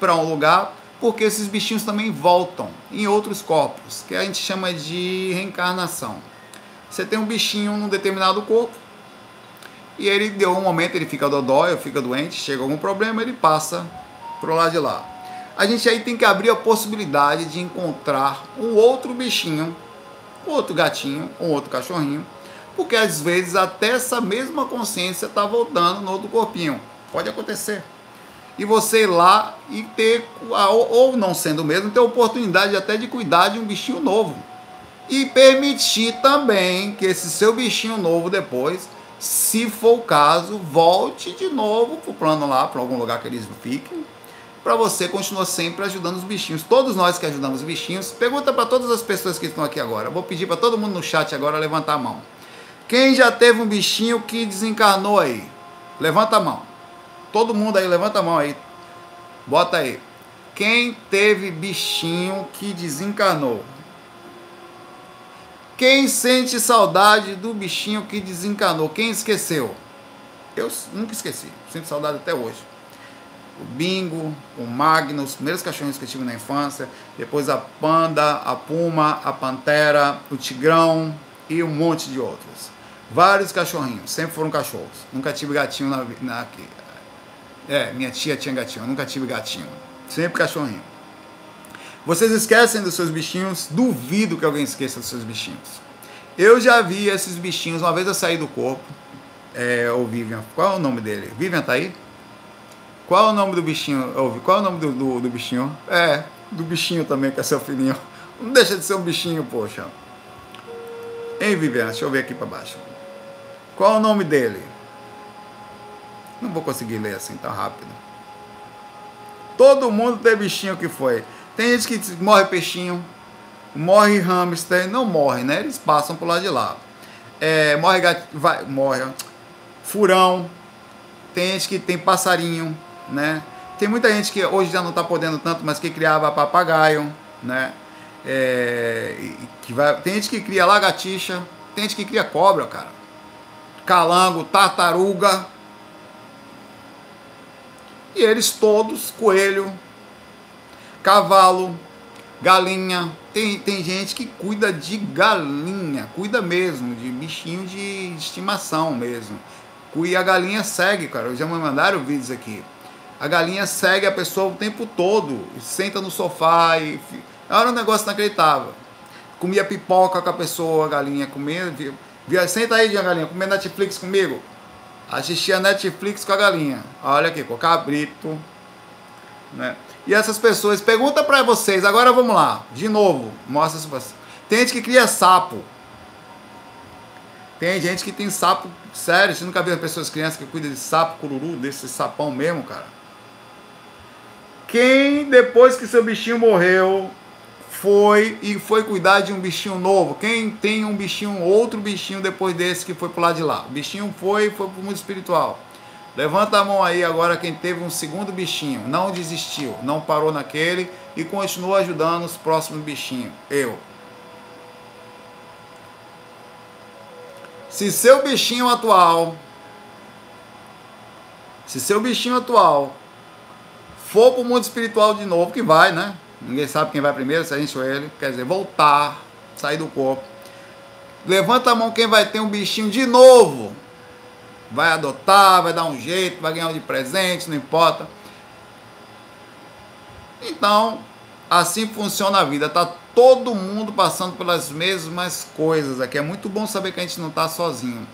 S1: para um lugar, porque esses bichinhos também voltam em outros corpos, que a gente chama de reencarnação. Você tem um bichinho num determinado corpo, e ele deu um momento, ele fica dodói, fica doente, chega algum problema, ele passa pro lado de lá. A gente aí tem que abrir a possibilidade de encontrar um outro bichinho, outro gatinho, um outro cachorrinho, porque às vezes até essa mesma consciência está voltando no outro corpinho. Pode acontecer e você ir lá e ter, ou não sendo mesmo, ter oportunidade até de cuidar de um bichinho novo. E permitir também que esse seu bichinho novo depois, se for o caso, volte de novo para o plano lá, para algum lugar que eles fiquem, para você continuar sempre ajudando os bichinhos. Todos nós que ajudamos os bichinhos, pergunta para todas as pessoas que estão aqui agora. vou pedir para todo mundo no chat agora levantar a mão. Quem já teve um bichinho que desencarnou aí? Levanta a mão. Todo mundo aí, levanta a mão aí. Bota aí. Quem teve bichinho que desencarnou? Quem sente saudade do bichinho que desencarnou? Quem esqueceu? Eu nunca esqueci. Sinto saudade até hoje. O Bingo, o Magno, os primeiros cachorrinhos que eu tive na infância. Depois a Panda, a Puma, a Pantera, o Tigrão e um monte de outros. Vários cachorrinhos. Sempre foram cachorros. Nunca tive gatinho na, na, É, minha tia tinha gatinho, eu nunca tive gatinho. Sempre cachorrinho. Vocês esquecem dos seus bichinhos? Duvido que alguém esqueça dos seus bichinhos. Eu já vi esses bichinhos, uma vez eu saí do corpo, é, o Vivian, qual é o nome dele? Vivian tá aí? Qual é o nome do bichinho? Qual é o nome do, do, do bichinho? É, do bichinho também, que é seu filhinho. [laughs] Não deixa de ser um bichinho, poxa. Hein, Vivian? Deixa eu ver aqui para baixo. Qual é o nome dele? Não vou conseguir ler assim tão rápido. Todo mundo tem bichinho que foi. Tem gente que morre peixinho, morre hamster, não morre, né? Eles passam por lá de lá. É, morre gato, vai, morre. Furão. Tem gente que tem passarinho, né? Tem muita gente que hoje já não está podendo tanto, mas que criava papagaio, né? É, que vai, tem gente que cria lagartixa, tem gente que cria cobra, cara. Calango, tartaruga. E eles todos, coelho, cavalo, galinha. Tem, tem gente que cuida de galinha, cuida mesmo, de bichinho de estimação mesmo. E a galinha segue, cara. Já me mandaram vídeos aqui. A galinha segue a pessoa o tempo todo, senta no sofá e. Era um negócio inacreditável. Comia pipoca com a pessoa, a galinha comendo. Via, senta aí, galinha, comer Netflix comigo. Assistia Netflix com a galinha. Olha aqui, com o cabrito. Né? E essas pessoas, pergunta para vocês, agora vamos lá, de novo, mostra isso Tem gente que cria sapo. Tem gente que tem sapo, sério, você nunca viu pessoas crianças que cuidam de sapo, cururu, desse sapão mesmo, cara? Quem, depois que seu bichinho morreu, foi e foi cuidar de um bichinho novo? Quem tem um bichinho, outro bichinho depois desse que foi pro lado de lá? O bichinho foi foi pro mundo espiritual. Levanta a mão aí agora quem teve um segundo bichinho, não desistiu, não parou naquele e continuou ajudando os próximos bichinhos. Eu. Se seu bichinho atual, se seu bichinho atual for para o mundo espiritual de novo, que vai, né? Ninguém sabe quem vai primeiro, se a gente ou ele. Quer dizer, voltar, sair do corpo. Levanta a mão quem vai ter um bichinho de novo. Vai adotar, vai dar um jeito, vai ganhar um de presente, não importa. Então, assim funciona a vida. Tá todo mundo passando pelas mesmas coisas aqui. É muito bom saber que a gente não está sozinho.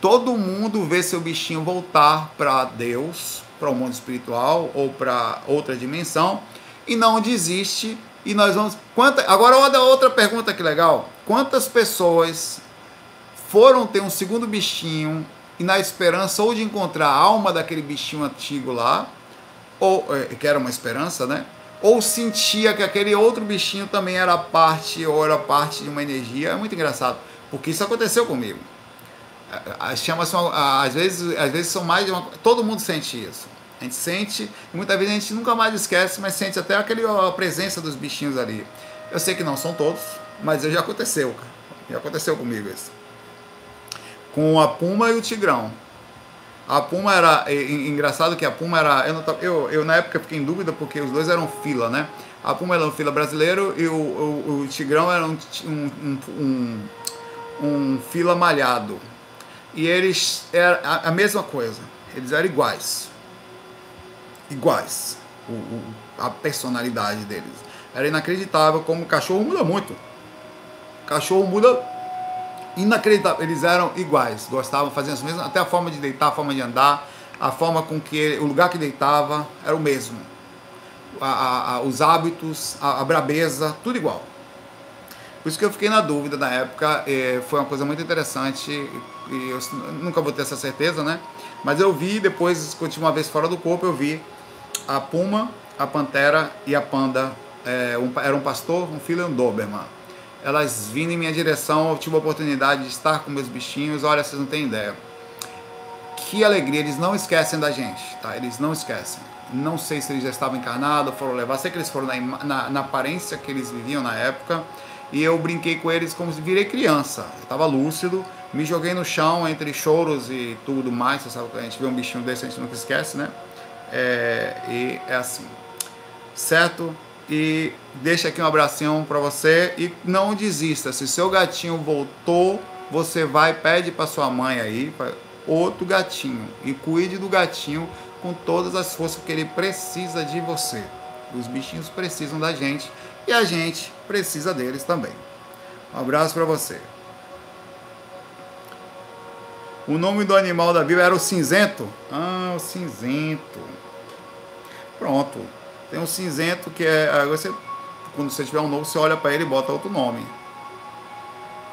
S1: Todo mundo vê seu bichinho voltar para Deus, para o mundo espiritual ou para outra dimensão e não desiste. E nós vamos. Quanta, agora, olha outra pergunta que legal. Quantas pessoas foram ter um segundo bichinho e na esperança ou de encontrar a alma daquele bichinho antigo lá, ou é, que era uma esperança, né? Ou sentia que aquele outro bichinho também era parte ou era parte de uma energia. É muito engraçado, porque isso aconteceu comigo. Chama-se às vezes, às vezes são mais de uma, todo mundo sente isso. A gente sente, e muitas vezes a gente nunca mais esquece, mas sente até aquele, a presença dos bichinhos ali. Eu sei que não são todos, mas já aconteceu, cara. Já aconteceu comigo isso. Com a Puma e o Tigrão. A Puma era. É, engraçado que a Puma era. Eu, não, eu, eu na época fiquei em dúvida porque os dois eram fila, né? A Puma era um fila brasileiro e o, o, o Tigrão era um, um, um, um, fila malhado. E eles. Era a, a mesma coisa. Eles eram iguais iguais. O, o, a personalidade deles. Era inacreditável como o cachorro muda muito. O cachorro muda inacreditável. Eles eram iguais, gostavam, faziam as mesmas, até a forma de deitar, a forma de andar, a forma com que ele, o lugar que deitava era o mesmo. A, a, a, os hábitos, a, brabeza, tudo igual. Por isso que eu fiquei na dúvida na época, eh, foi uma coisa muito interessante e eu nunca vou ter essa certeza, né? Mas eu vi depois, quando uma vez fora do corpo, eu vi a puma, a pantera e a panda. É, um, era um pastor, um filho e um Doberman. Elas vindo em minha direção, eu tive a oportunidade de estar com meus bichinhos. Olha, vocês não têm ideia. Que alegria, eles não esquecem da gente, tá? Eles não esquecem. Não sei se eles já estavam encarnados, foram levar. Sei que eles foram na, na, na aparência que eles viviam na época. E eu brinquei com eles como se virei criança. Eu estava lúcido, me joguei no chão entre choros e tudo mais. Você sabe que a gente vê um bichinho desse, a gente nunca esquece, né? É, e é assim, certo? E deixa aqui um abração para você e não desista. Se seu gatinho voltou, você vai pede para sua mãe aí, outro gatinho. E cuide do gatinho com todas as forças que ele precisa de você. Os bichinhos precisam da gente e a gente precisa deles também. Um abraço para você. O nome do animal da Bíblia era o cinzento. Ah, o cinzento. Pronto. Tem um cinzento que é. Você, quando você tiver um novo, você olha para ele e bota outro nome.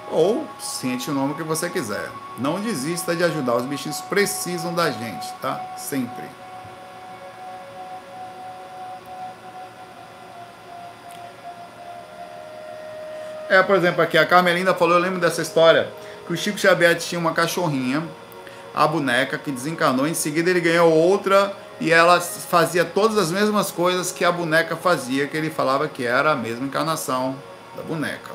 S1: Ou sente o nome que você quiser. Não desista de ajudar. Os bichinhos precisam da gente, tá? Sempre. É, por exemplo, aqui a Carmelinda falou, eu lembro dessa história, que o Chico Xavier tinha uma cachorrinha, a boneca, que desencarnou, em seguida ele ganhou outra e ela fazia todas as mesmas coisas que a boneca fazia, que ele falava que era a mesma encarnação da boneca.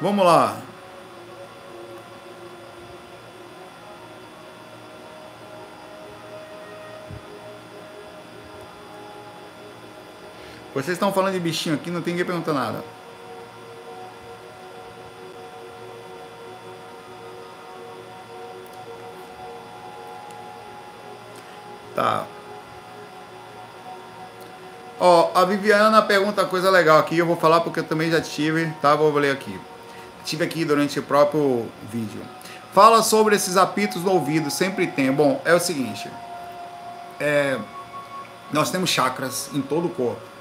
S1: Vamos lá. Vocês estão falando de bichinho aqui, não tem ninguém perguntando nada. Ó, a Viviana pergunta coisa legal aqui, eu vou falar porque eu também já tive, tá? Vou ler aqui. Tive aqui durante o próprio vídeo. Fala sobre esses apitos no ouvido, sempre tem. Bom, é o seguinte. É, nós temos chakras em todo o corpo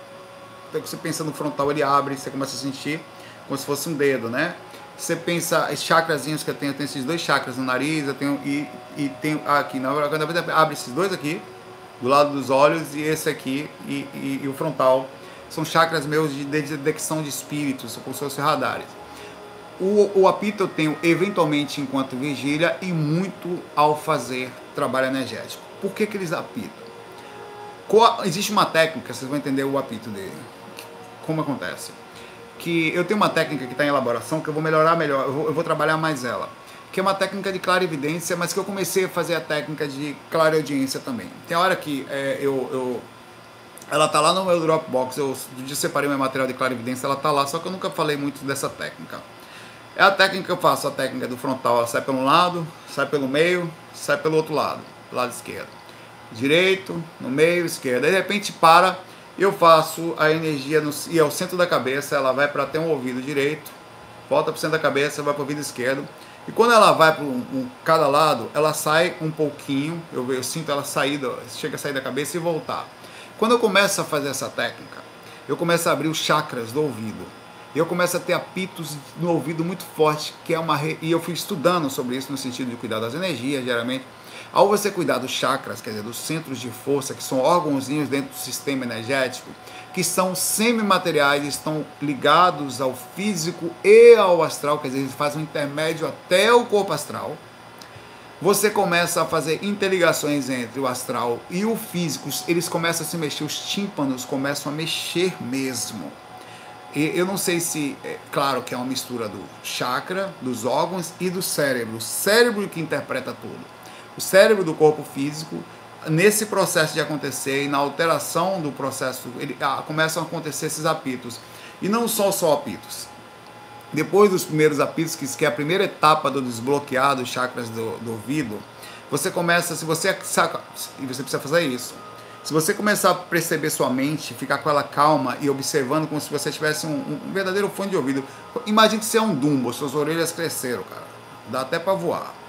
S1: então, você pensa no frontal, ele abre, você começa a sentir como se fosse um dedo, né? Você pensa, os chakrazinhos que eu tenho, eu tenho esses dois chakras no nariz, eu tenho e, e tenho aqui, na verdade, abre esses dois aqui, do lado dos olhos, e esse aqui, e, e, e o frontal. São chakras meus de detecção de espíritos, como se fossem radares. O, o apito eu tenho eventualmente enquanto vigília e muito ao fazer trabalho energético. Por que, que eles apitam? existe uma técnica, vocês vão entender o apito dele como acontece? Que eu tenho uma técnica que está em elaboração que eu vou melhorar melhor, eu vou, eu vou, trabalhar mais ela. Que é uma técnica de clarividência, mas que eu comecei a fazer a técnica de clareaudiência também. Tem hora que é, eu, eu, Ela tá lá no meu Dropbox, eu dia separei meu material de clarividência, ela tá lá, só que eu nunca falei muito dessa técnica. É a técnica que eu faço, a técnica do frontal, ela sai pelo lado, sai pelo meio, sai pelo outro lado, lado esquerdo. Direito, no meio, esquerdo. Aí de repente para eu faço a energia no, e ao centro da cabeça, ela vai para até um ouvido direito, volta para o centro da cabeça, vai para o ouvido esquerdo. E quando ela vai para um, um, cada lado, ela sai um pouquinho, eu, eu sinto ela sair, chega a sair da cabeça e voltar. Quando eu começo a fazer essa técnica, eu começo a abrir os chakras do ouvido. E eu começo a ter apitos no ouvido muito forte, que é uma re... e eu fui estudando sobre isso no sentido de cuidar das energias, geralmente ao você cuidar dos chakras, quer dizer, dos centros de força, que são órgãozinhos dentro do sistema energético, que são semimateriais, estão ligados ao físico e ao astral, quer dizer, eles fazem um intermédio até o corpo astral. Você começa a fazer interligações entre o astral e o físico, eles começam a se mexer, os tímpanos começam a mexer mesmo. E eu não sei se, é claro que é uma mistura do chakra, dos órgãos e do cérebro. O cérebro que interpreta tudo o cérebro do corpo físico, nesse processo de acontecer e na alteração do processo, ele, ah, começam a acontecer esses apitos. E não só só apitos. Depois dos primeiros apitos, que, que é a primeira etapa do desbloquear dos chakras do, do ouvido, você começa, se você saca, e você precisa fazer isso. Se você começar a perceber sua mente, ficar com ela calma e observando como se você tivesse um, um verdadeiro fone de ouvido. Imagine que você é um dumbo, suas orelhas cresceram, cara. Dá até para voar.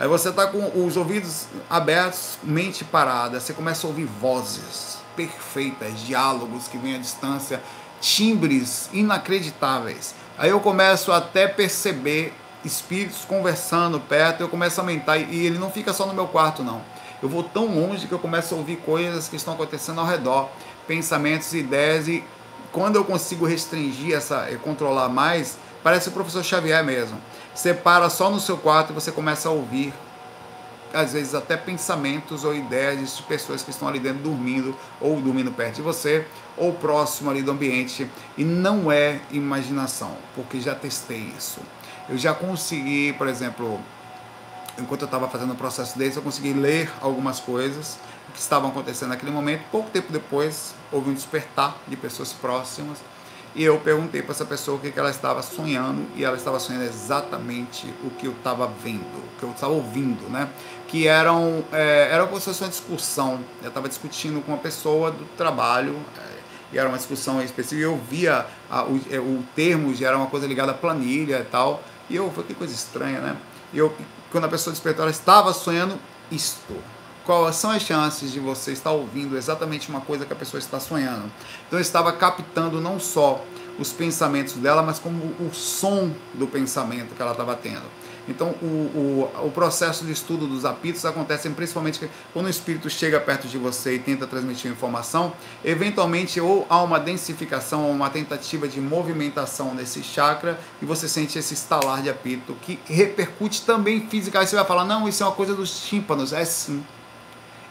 S1: Aí você está com os ouvidos abertos, mente parada, você começa a ouvir vozes perfeitas, diálogos que vêm à distância, timbres inacreditáveis. Aí eu começo até perceber espíritos conversando perto, eu começo a aumentar e ele não fica só no meu quarto não. Eu vou tão longe que eu começo a ouvir coisas que estão acontecendo ao redor, pensamentos, ideias e quando eu consigo restringir essa, controlar mais, parece o professor Xavier mesmo você para só no seu quarto e você começa a ouvir, às vezes até pensamentos ou ideias de pessoas que estão ali dentro dormindo, ou dormindo perto de você, ou próximo ali do ambiente. E não é imaginação, porque já testei isso. Eu já consegui, por exemplo, enquanto eu estava fazendo o processo desse, eu consegui ler algumas coisas que estavam acontecendo naquele momento. Pouco tempo depois, houve um despertar de pessoas próximas E eu perguntei para essa pessoa o que, que ela estava sonhando e ela estava sonhando exatamente o que eu estava vendo, o que eu estava ouvindo, né? Que eram, é, era como se fosse uma discussão. Eu estava discutindo com uma pessoa do trabalho é, e era uma discussão específica. E eu via a, o, é, o termo era uma coisa ligada à planilha e tal. E eu falei, que coisa estranha, né? E eu, quando a pessoa despertou, ela estava sonhando isto quais são as chances de você estar ouvindo exatamente uma coisa que a pessoa está sonhando. Então eu estava captando não só os pensamentos dela, mas como o som do pensamento que ela estava tendo. Então, o, o, o, processo de estudo dos apitos acontece principalmente quando o espírito chega perto de você e tenta transmitir informação, eventualmente ou há uma densificação ou uma tentativa de movimentação nesse chakra e você sente esse estalar de apito que repercute também fisicamente. Você vai falar, não, isso é uma coisa dos tímpanos. É sim.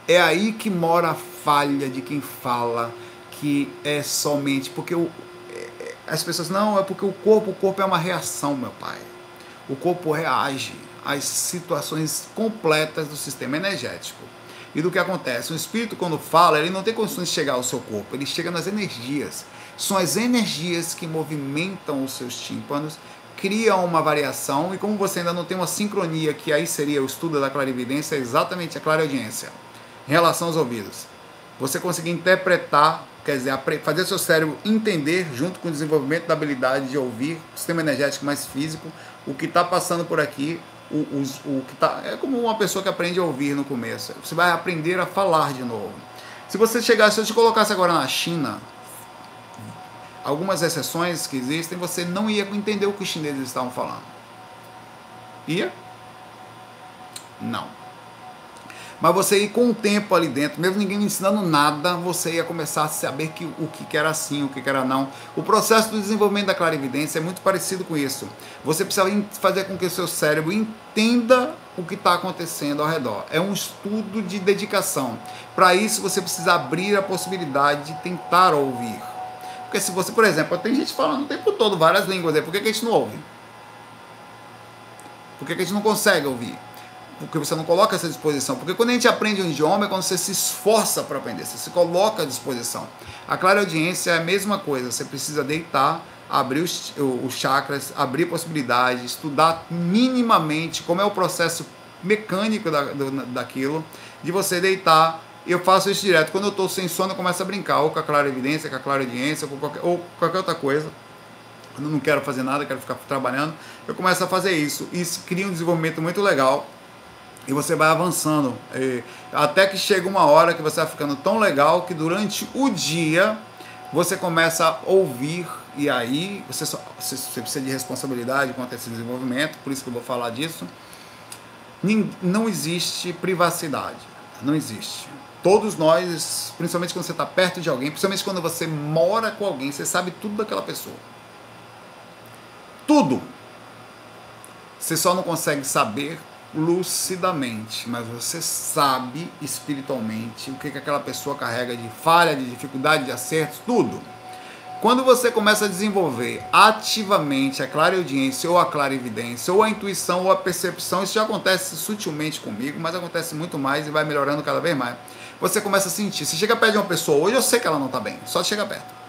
S1: É aí que mora a falha de quem fala que é somente porque o, é, é, as pessoas não é porque o corpo, o corpo é uma reação, meu pai. O corpo reage às situações completas do sistema energético. E do que acontece? O espírito, quando fala, ele não tem condições de chegar ao seu corpo, ele chega nas energias. São as energias que movimentam os seus tímpanos, criam uma variação, e como você ainda não tem uma sincronia, que aí seria o estudo da clarividência, é exatamente a clareaudiência em relação aos ouvidos. Você conseguir interpretar, quer dizer, fazer seu cérebro entender, junto com o desenvolvimento da habilidade de ouvir, sistema energético mais físico, o que está passando por aqui, o, o, o que tá, é como uma pessoa que aprende a ouvir no começo. Você vai aprender a falar de novo. Se você chegasse, se eu te colocasse agora na China, algumas exceções que existem, você não ia entender o que os chineses estavam falando. Ia? Não. Mas você ir com o tempo ali dentro, mesmo ninguém me ensinando nada, você ia começar a saber que, o que era sim, o que era não. O processo do desenvolvimento da clarividência é muito parecido com isso. Você precisa fazer com que o seu cérebro entenda o que está acontecendo ao redor. É um estudo de dedicação. Para isso, você precisa abrir a possibilidade de tentar ouvir. Porque se você, por exemplo, tem gente falando o tempo todo várias línguas, por que, que a gente não ouve? Por que, que a gente não consegue ouvir? Porque você não coloca essa disposição. Porque quando a gente aprende um idioma é quando você se esforça para aprender, você se coloca à disposição. A clara audiência é a mesma coisa, você precisa deitar, abrir os, os chakras, abrir possibilidades, estudar minimamente como é o processo mecânico da, do, daquilo, de você deitar. Eu faço isso direto. Quando eu estou sem sono, eu começo a brincar, ou com a clara evidência, com a clara audiência, ou qualquer, ou qualquer outra coisa. Quando não quero fazer nada, quero ficar trabalhando, eu começo a fazer isso. Isso cria um desenvolvimento muito legal e você vai avançando. até que chega uma hora que você vai ficando tão legal que durante o dia você começa a ouvir e aí você, só, você, você precisa de responsabilidade quanto a esse desenvolvimento, por isso que eu vou falar disso. Não existe privacidade, não existe. Todos nós, principalmente quando você está perto de alguém, principalmente quando você mora com alguém, você sabe tudo daquela pessoa. Tudo. Você só não consegue saber lucidamente, mas você sabe espiritualmente o que, que aquela pessoa carrega de falha, de dificuldade, de acertos, tudo. Quando você começa a desenvolver ativamente a clareaudiência ou a clarividência, ou a intuição ou a percepção, isso já acontece sutilmente comigo, mas acontece muito mais e vai melhorando cada vez mais. Você começa a sentir. Se chega perto de uma pessoa, hoje eu sei que ela não está bem, só chega perto.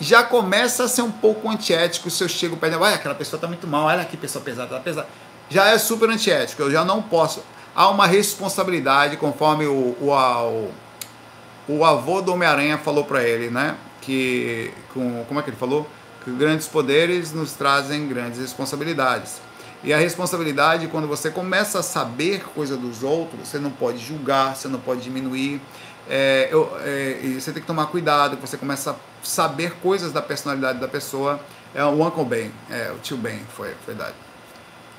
S1: Já começa a ser um pouco antiético se eu chego perto de olha, aquela pessoa está muito mal, olha que pessoa pesada, está pesada já é super antiético. Eu já não posso. Há uma responsabilidade, conforme o, o, o avô do Homem-Aranha falou para ele, né? Que, com, como é que ele falou? Que grandes poderes nos trazem grandes responsabilidades. E a responsabilidade, quando você começa a saber coisa dos outros, você não pode julgar, você não pode diminuir. É, eu, é, você tem que tomar cuidado, você começa a saber coisas da personalidade da pessoa. É o Uncle Ben, é, o tio Ben, foi verdade.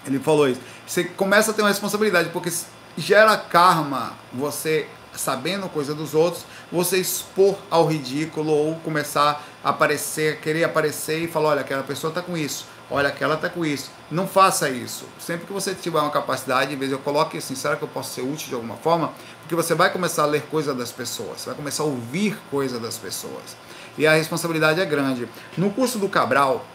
S1: Ele falou isso. Você começa a ter uma responsabilidade, porque gera karma você sabendo coisa dos outros, você expor ao ridículo ou começar a aparecer, querer aparecer e falar, olha, aquela pessoa está com isso, olha, aquela está com isso. Não faça isso. Sempre que você tiver uma capacidade, em vez eu coloque assim, será que eu posso ser útil de alguma forma? Porque você vai começar a ler coisa das pessoas, você vai começar a ouvir coisa das pessoas. E a responsabilidade é grande. No curso do Cabral,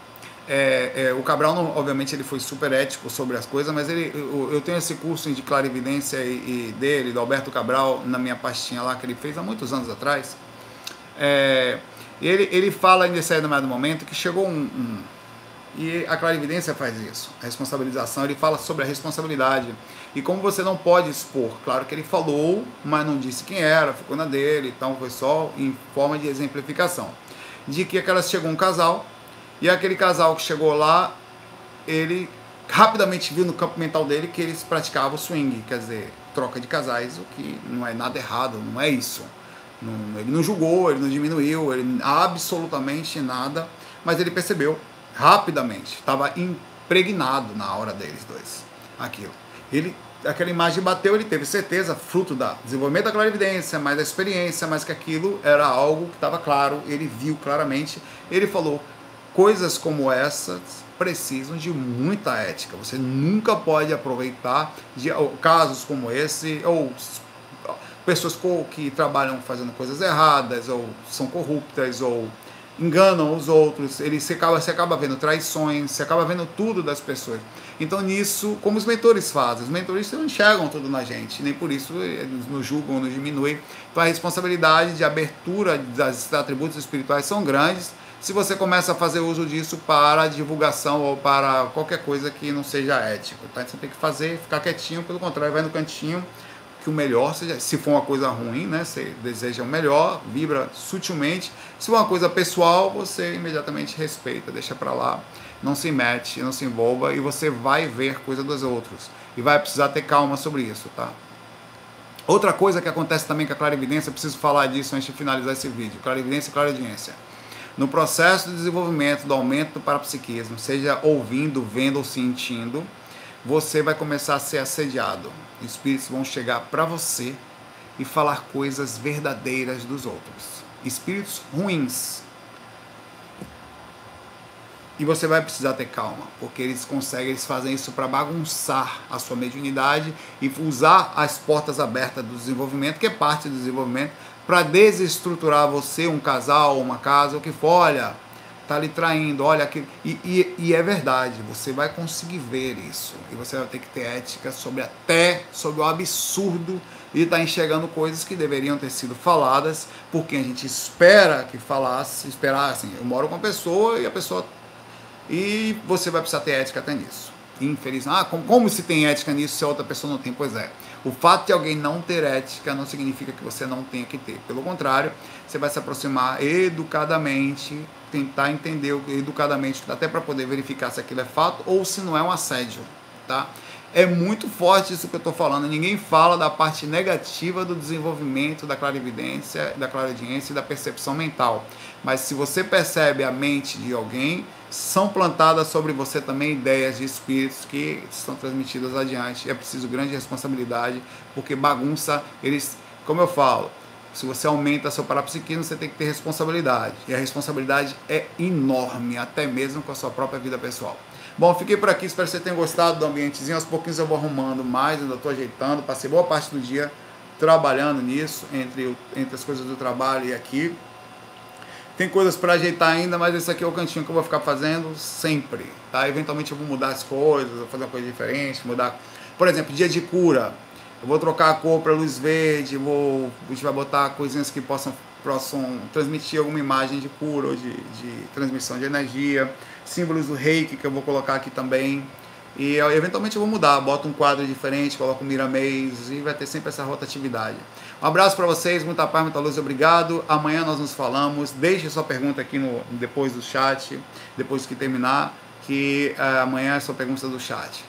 S1: é, é, o Cabral, não, obviamente, ele foi super ético sobre as coisas, mas ele, eu, eu tenho esse curso de clarividência e, e, dele, do Alberto Cabral, na minha pastinha lá que ele fez há muitos anos atrás. É, Ele, ele fala nesse determinado momento que chegou um, um e a clarividência faz isso, a responsabilização, ele fala sobre a responsabilidade. E como você não pode expor, claro que ele falou, mas não disse quem era, ficou na dele, então foi só em forma de exemplificação. De que aquelas chegou um casal, e aquele casal que chegou lá, ele rapidamente viu no campo mental dele que eles praticavam swing, quer dizer, troca de casais, o que não é nada errado, não é isso. Não, ele não julgou, ele não diminuiu, ele absolutamente nada, mas ele percebeu rapidamente, estava impregnado na hora deles dois, aquilo. Ele, aquela imagem bateu, ele teve certeza, fruto da desenvolvimento da clarividência, mais da experiência, mas que aquilo era algo que estava claro, ele viu claramente, ele falou, coisas como essas precisam de muita ética. Você nunca pode aproveitar de casos como esse ou pessoas que trabalham fazendo coisas erradas ou são corruptas ou enganam os outros, ele se acaba, se acaba vendo traições, se acaba vendo tudo das pessoas. Então, nisso, como os mentores fazem, os mentores não enxergam tudo na gente, nem por isso eles nos julgam, nos diminuem. Então, a responsabilidade de abertura das atributos espirituais são grandes se você começa a fazer uso disso para divulgação ou para qualquer coisa que não seja ético. Tá? Você tem que fazer, ficar quietinho, pelo contrário, vai no cantinho que o melhor seja, se for uma coisa ruim, né, você deseja o melhor, vibra sutilmente. Se for uma coisa pessoal, você imediatamente respeita, deixa para lá, não se mete, não se envolva e você vai ver coisa dos outros e vai precisar ter calma sobre isso, tá? Outra coisa que acontece também com a clarividência, preciso falar disso antes de finalizar esse vídeo, clarividência e clariaudiência. No processo de desenvolvimento do aumento do parapsiquismo, seja ouvindo, vendo ou sentindo, você vai começar a ser assediado. Espíritos vão chegar para você e falar coisas verdadeiras dos outros. Espíritos ruins. E você vai precisar ter calma, porque eles conseguem, eles fazem isso para bagunçar a sua mediunidade e usar as portas abertas do desenvolvimento, que é parte do desenvolvimento, para desestruturar você, um casal, uma casa, o que for. Olha, tá lhe traindo, olha aquilo. E, e, e, é verdade, você vai conseguir ver isso. E você vai ter que ter ética sobre até sobre o absurdo de estar tá enxergando coisas que deveriam ter sido faladas, porque a gente espera que falasse, esperar assim, eu moro com a pessoa e a pessoa. E você vai precisar ter ética até nisso. Infeliz. Ah, como, como se tem ética nisso se a outra pessoa não tem? Pois é. O fato de alguém não ter ética não significa que você não tenha que ter. Pelo contrário, você vai se aproximar educadamente, tentar entender educadamente, até para poder verificar se aquilo é fato ou se não é um assédio, tá? É muito forte isso que eu estou falando. Ninguém fala da parte negativa do desenvolvimento da clarividência, da clariaudiência e da percepção mental. Mas se você percebe a mente de alguém, são plantadas sobre você também ideias de espíritos que são transmitidas adiante. É preciso grande responsabilidade, porque bagunça, eles, como eu falo, se você aumenta seu parapsiquismo, você tem que ter responsabilidade. E a responsabilidade é enorme, até mesmo com a sua própria vida pessoal. Bom, fiquei por aqui, espero que você tenha gostado do ambientezinho. Aos pouquinhos eu vou arrumando mais, ainda estou ajeitando. Passei boa parte do dia trabalhando nisso, entre, entre as coisas do trabalho e aqui. Tem coisas para ajeitar ainda, mas esse aqui é o cantinho que eu vou ficar fazendo sempre, tá? Eventualmente eu vou mudar as coisas, vou fazer uma coisa diferente, mudar... Por exemplo, dia de cura, eu vou trocar a cor para luz verde, vou, a gente vai botar coisinhas que possam, possam transmitir alguma imagem de cura ou de, de transmissão de energia símbolos do reiki que eu vou colocar aqui também. E eventualmente eu vou mudar, boto um quadro diferente, coloco um miramês e vai ter sempre essa rotatividade. Um abraço para vocês, muita paz, muita luz, obrigado. Amanhã nós nos falamos. Deixe sua pergunta aqui no, depois do chat, depois que terminar, que uh, amanhã é sua pergunta do chat.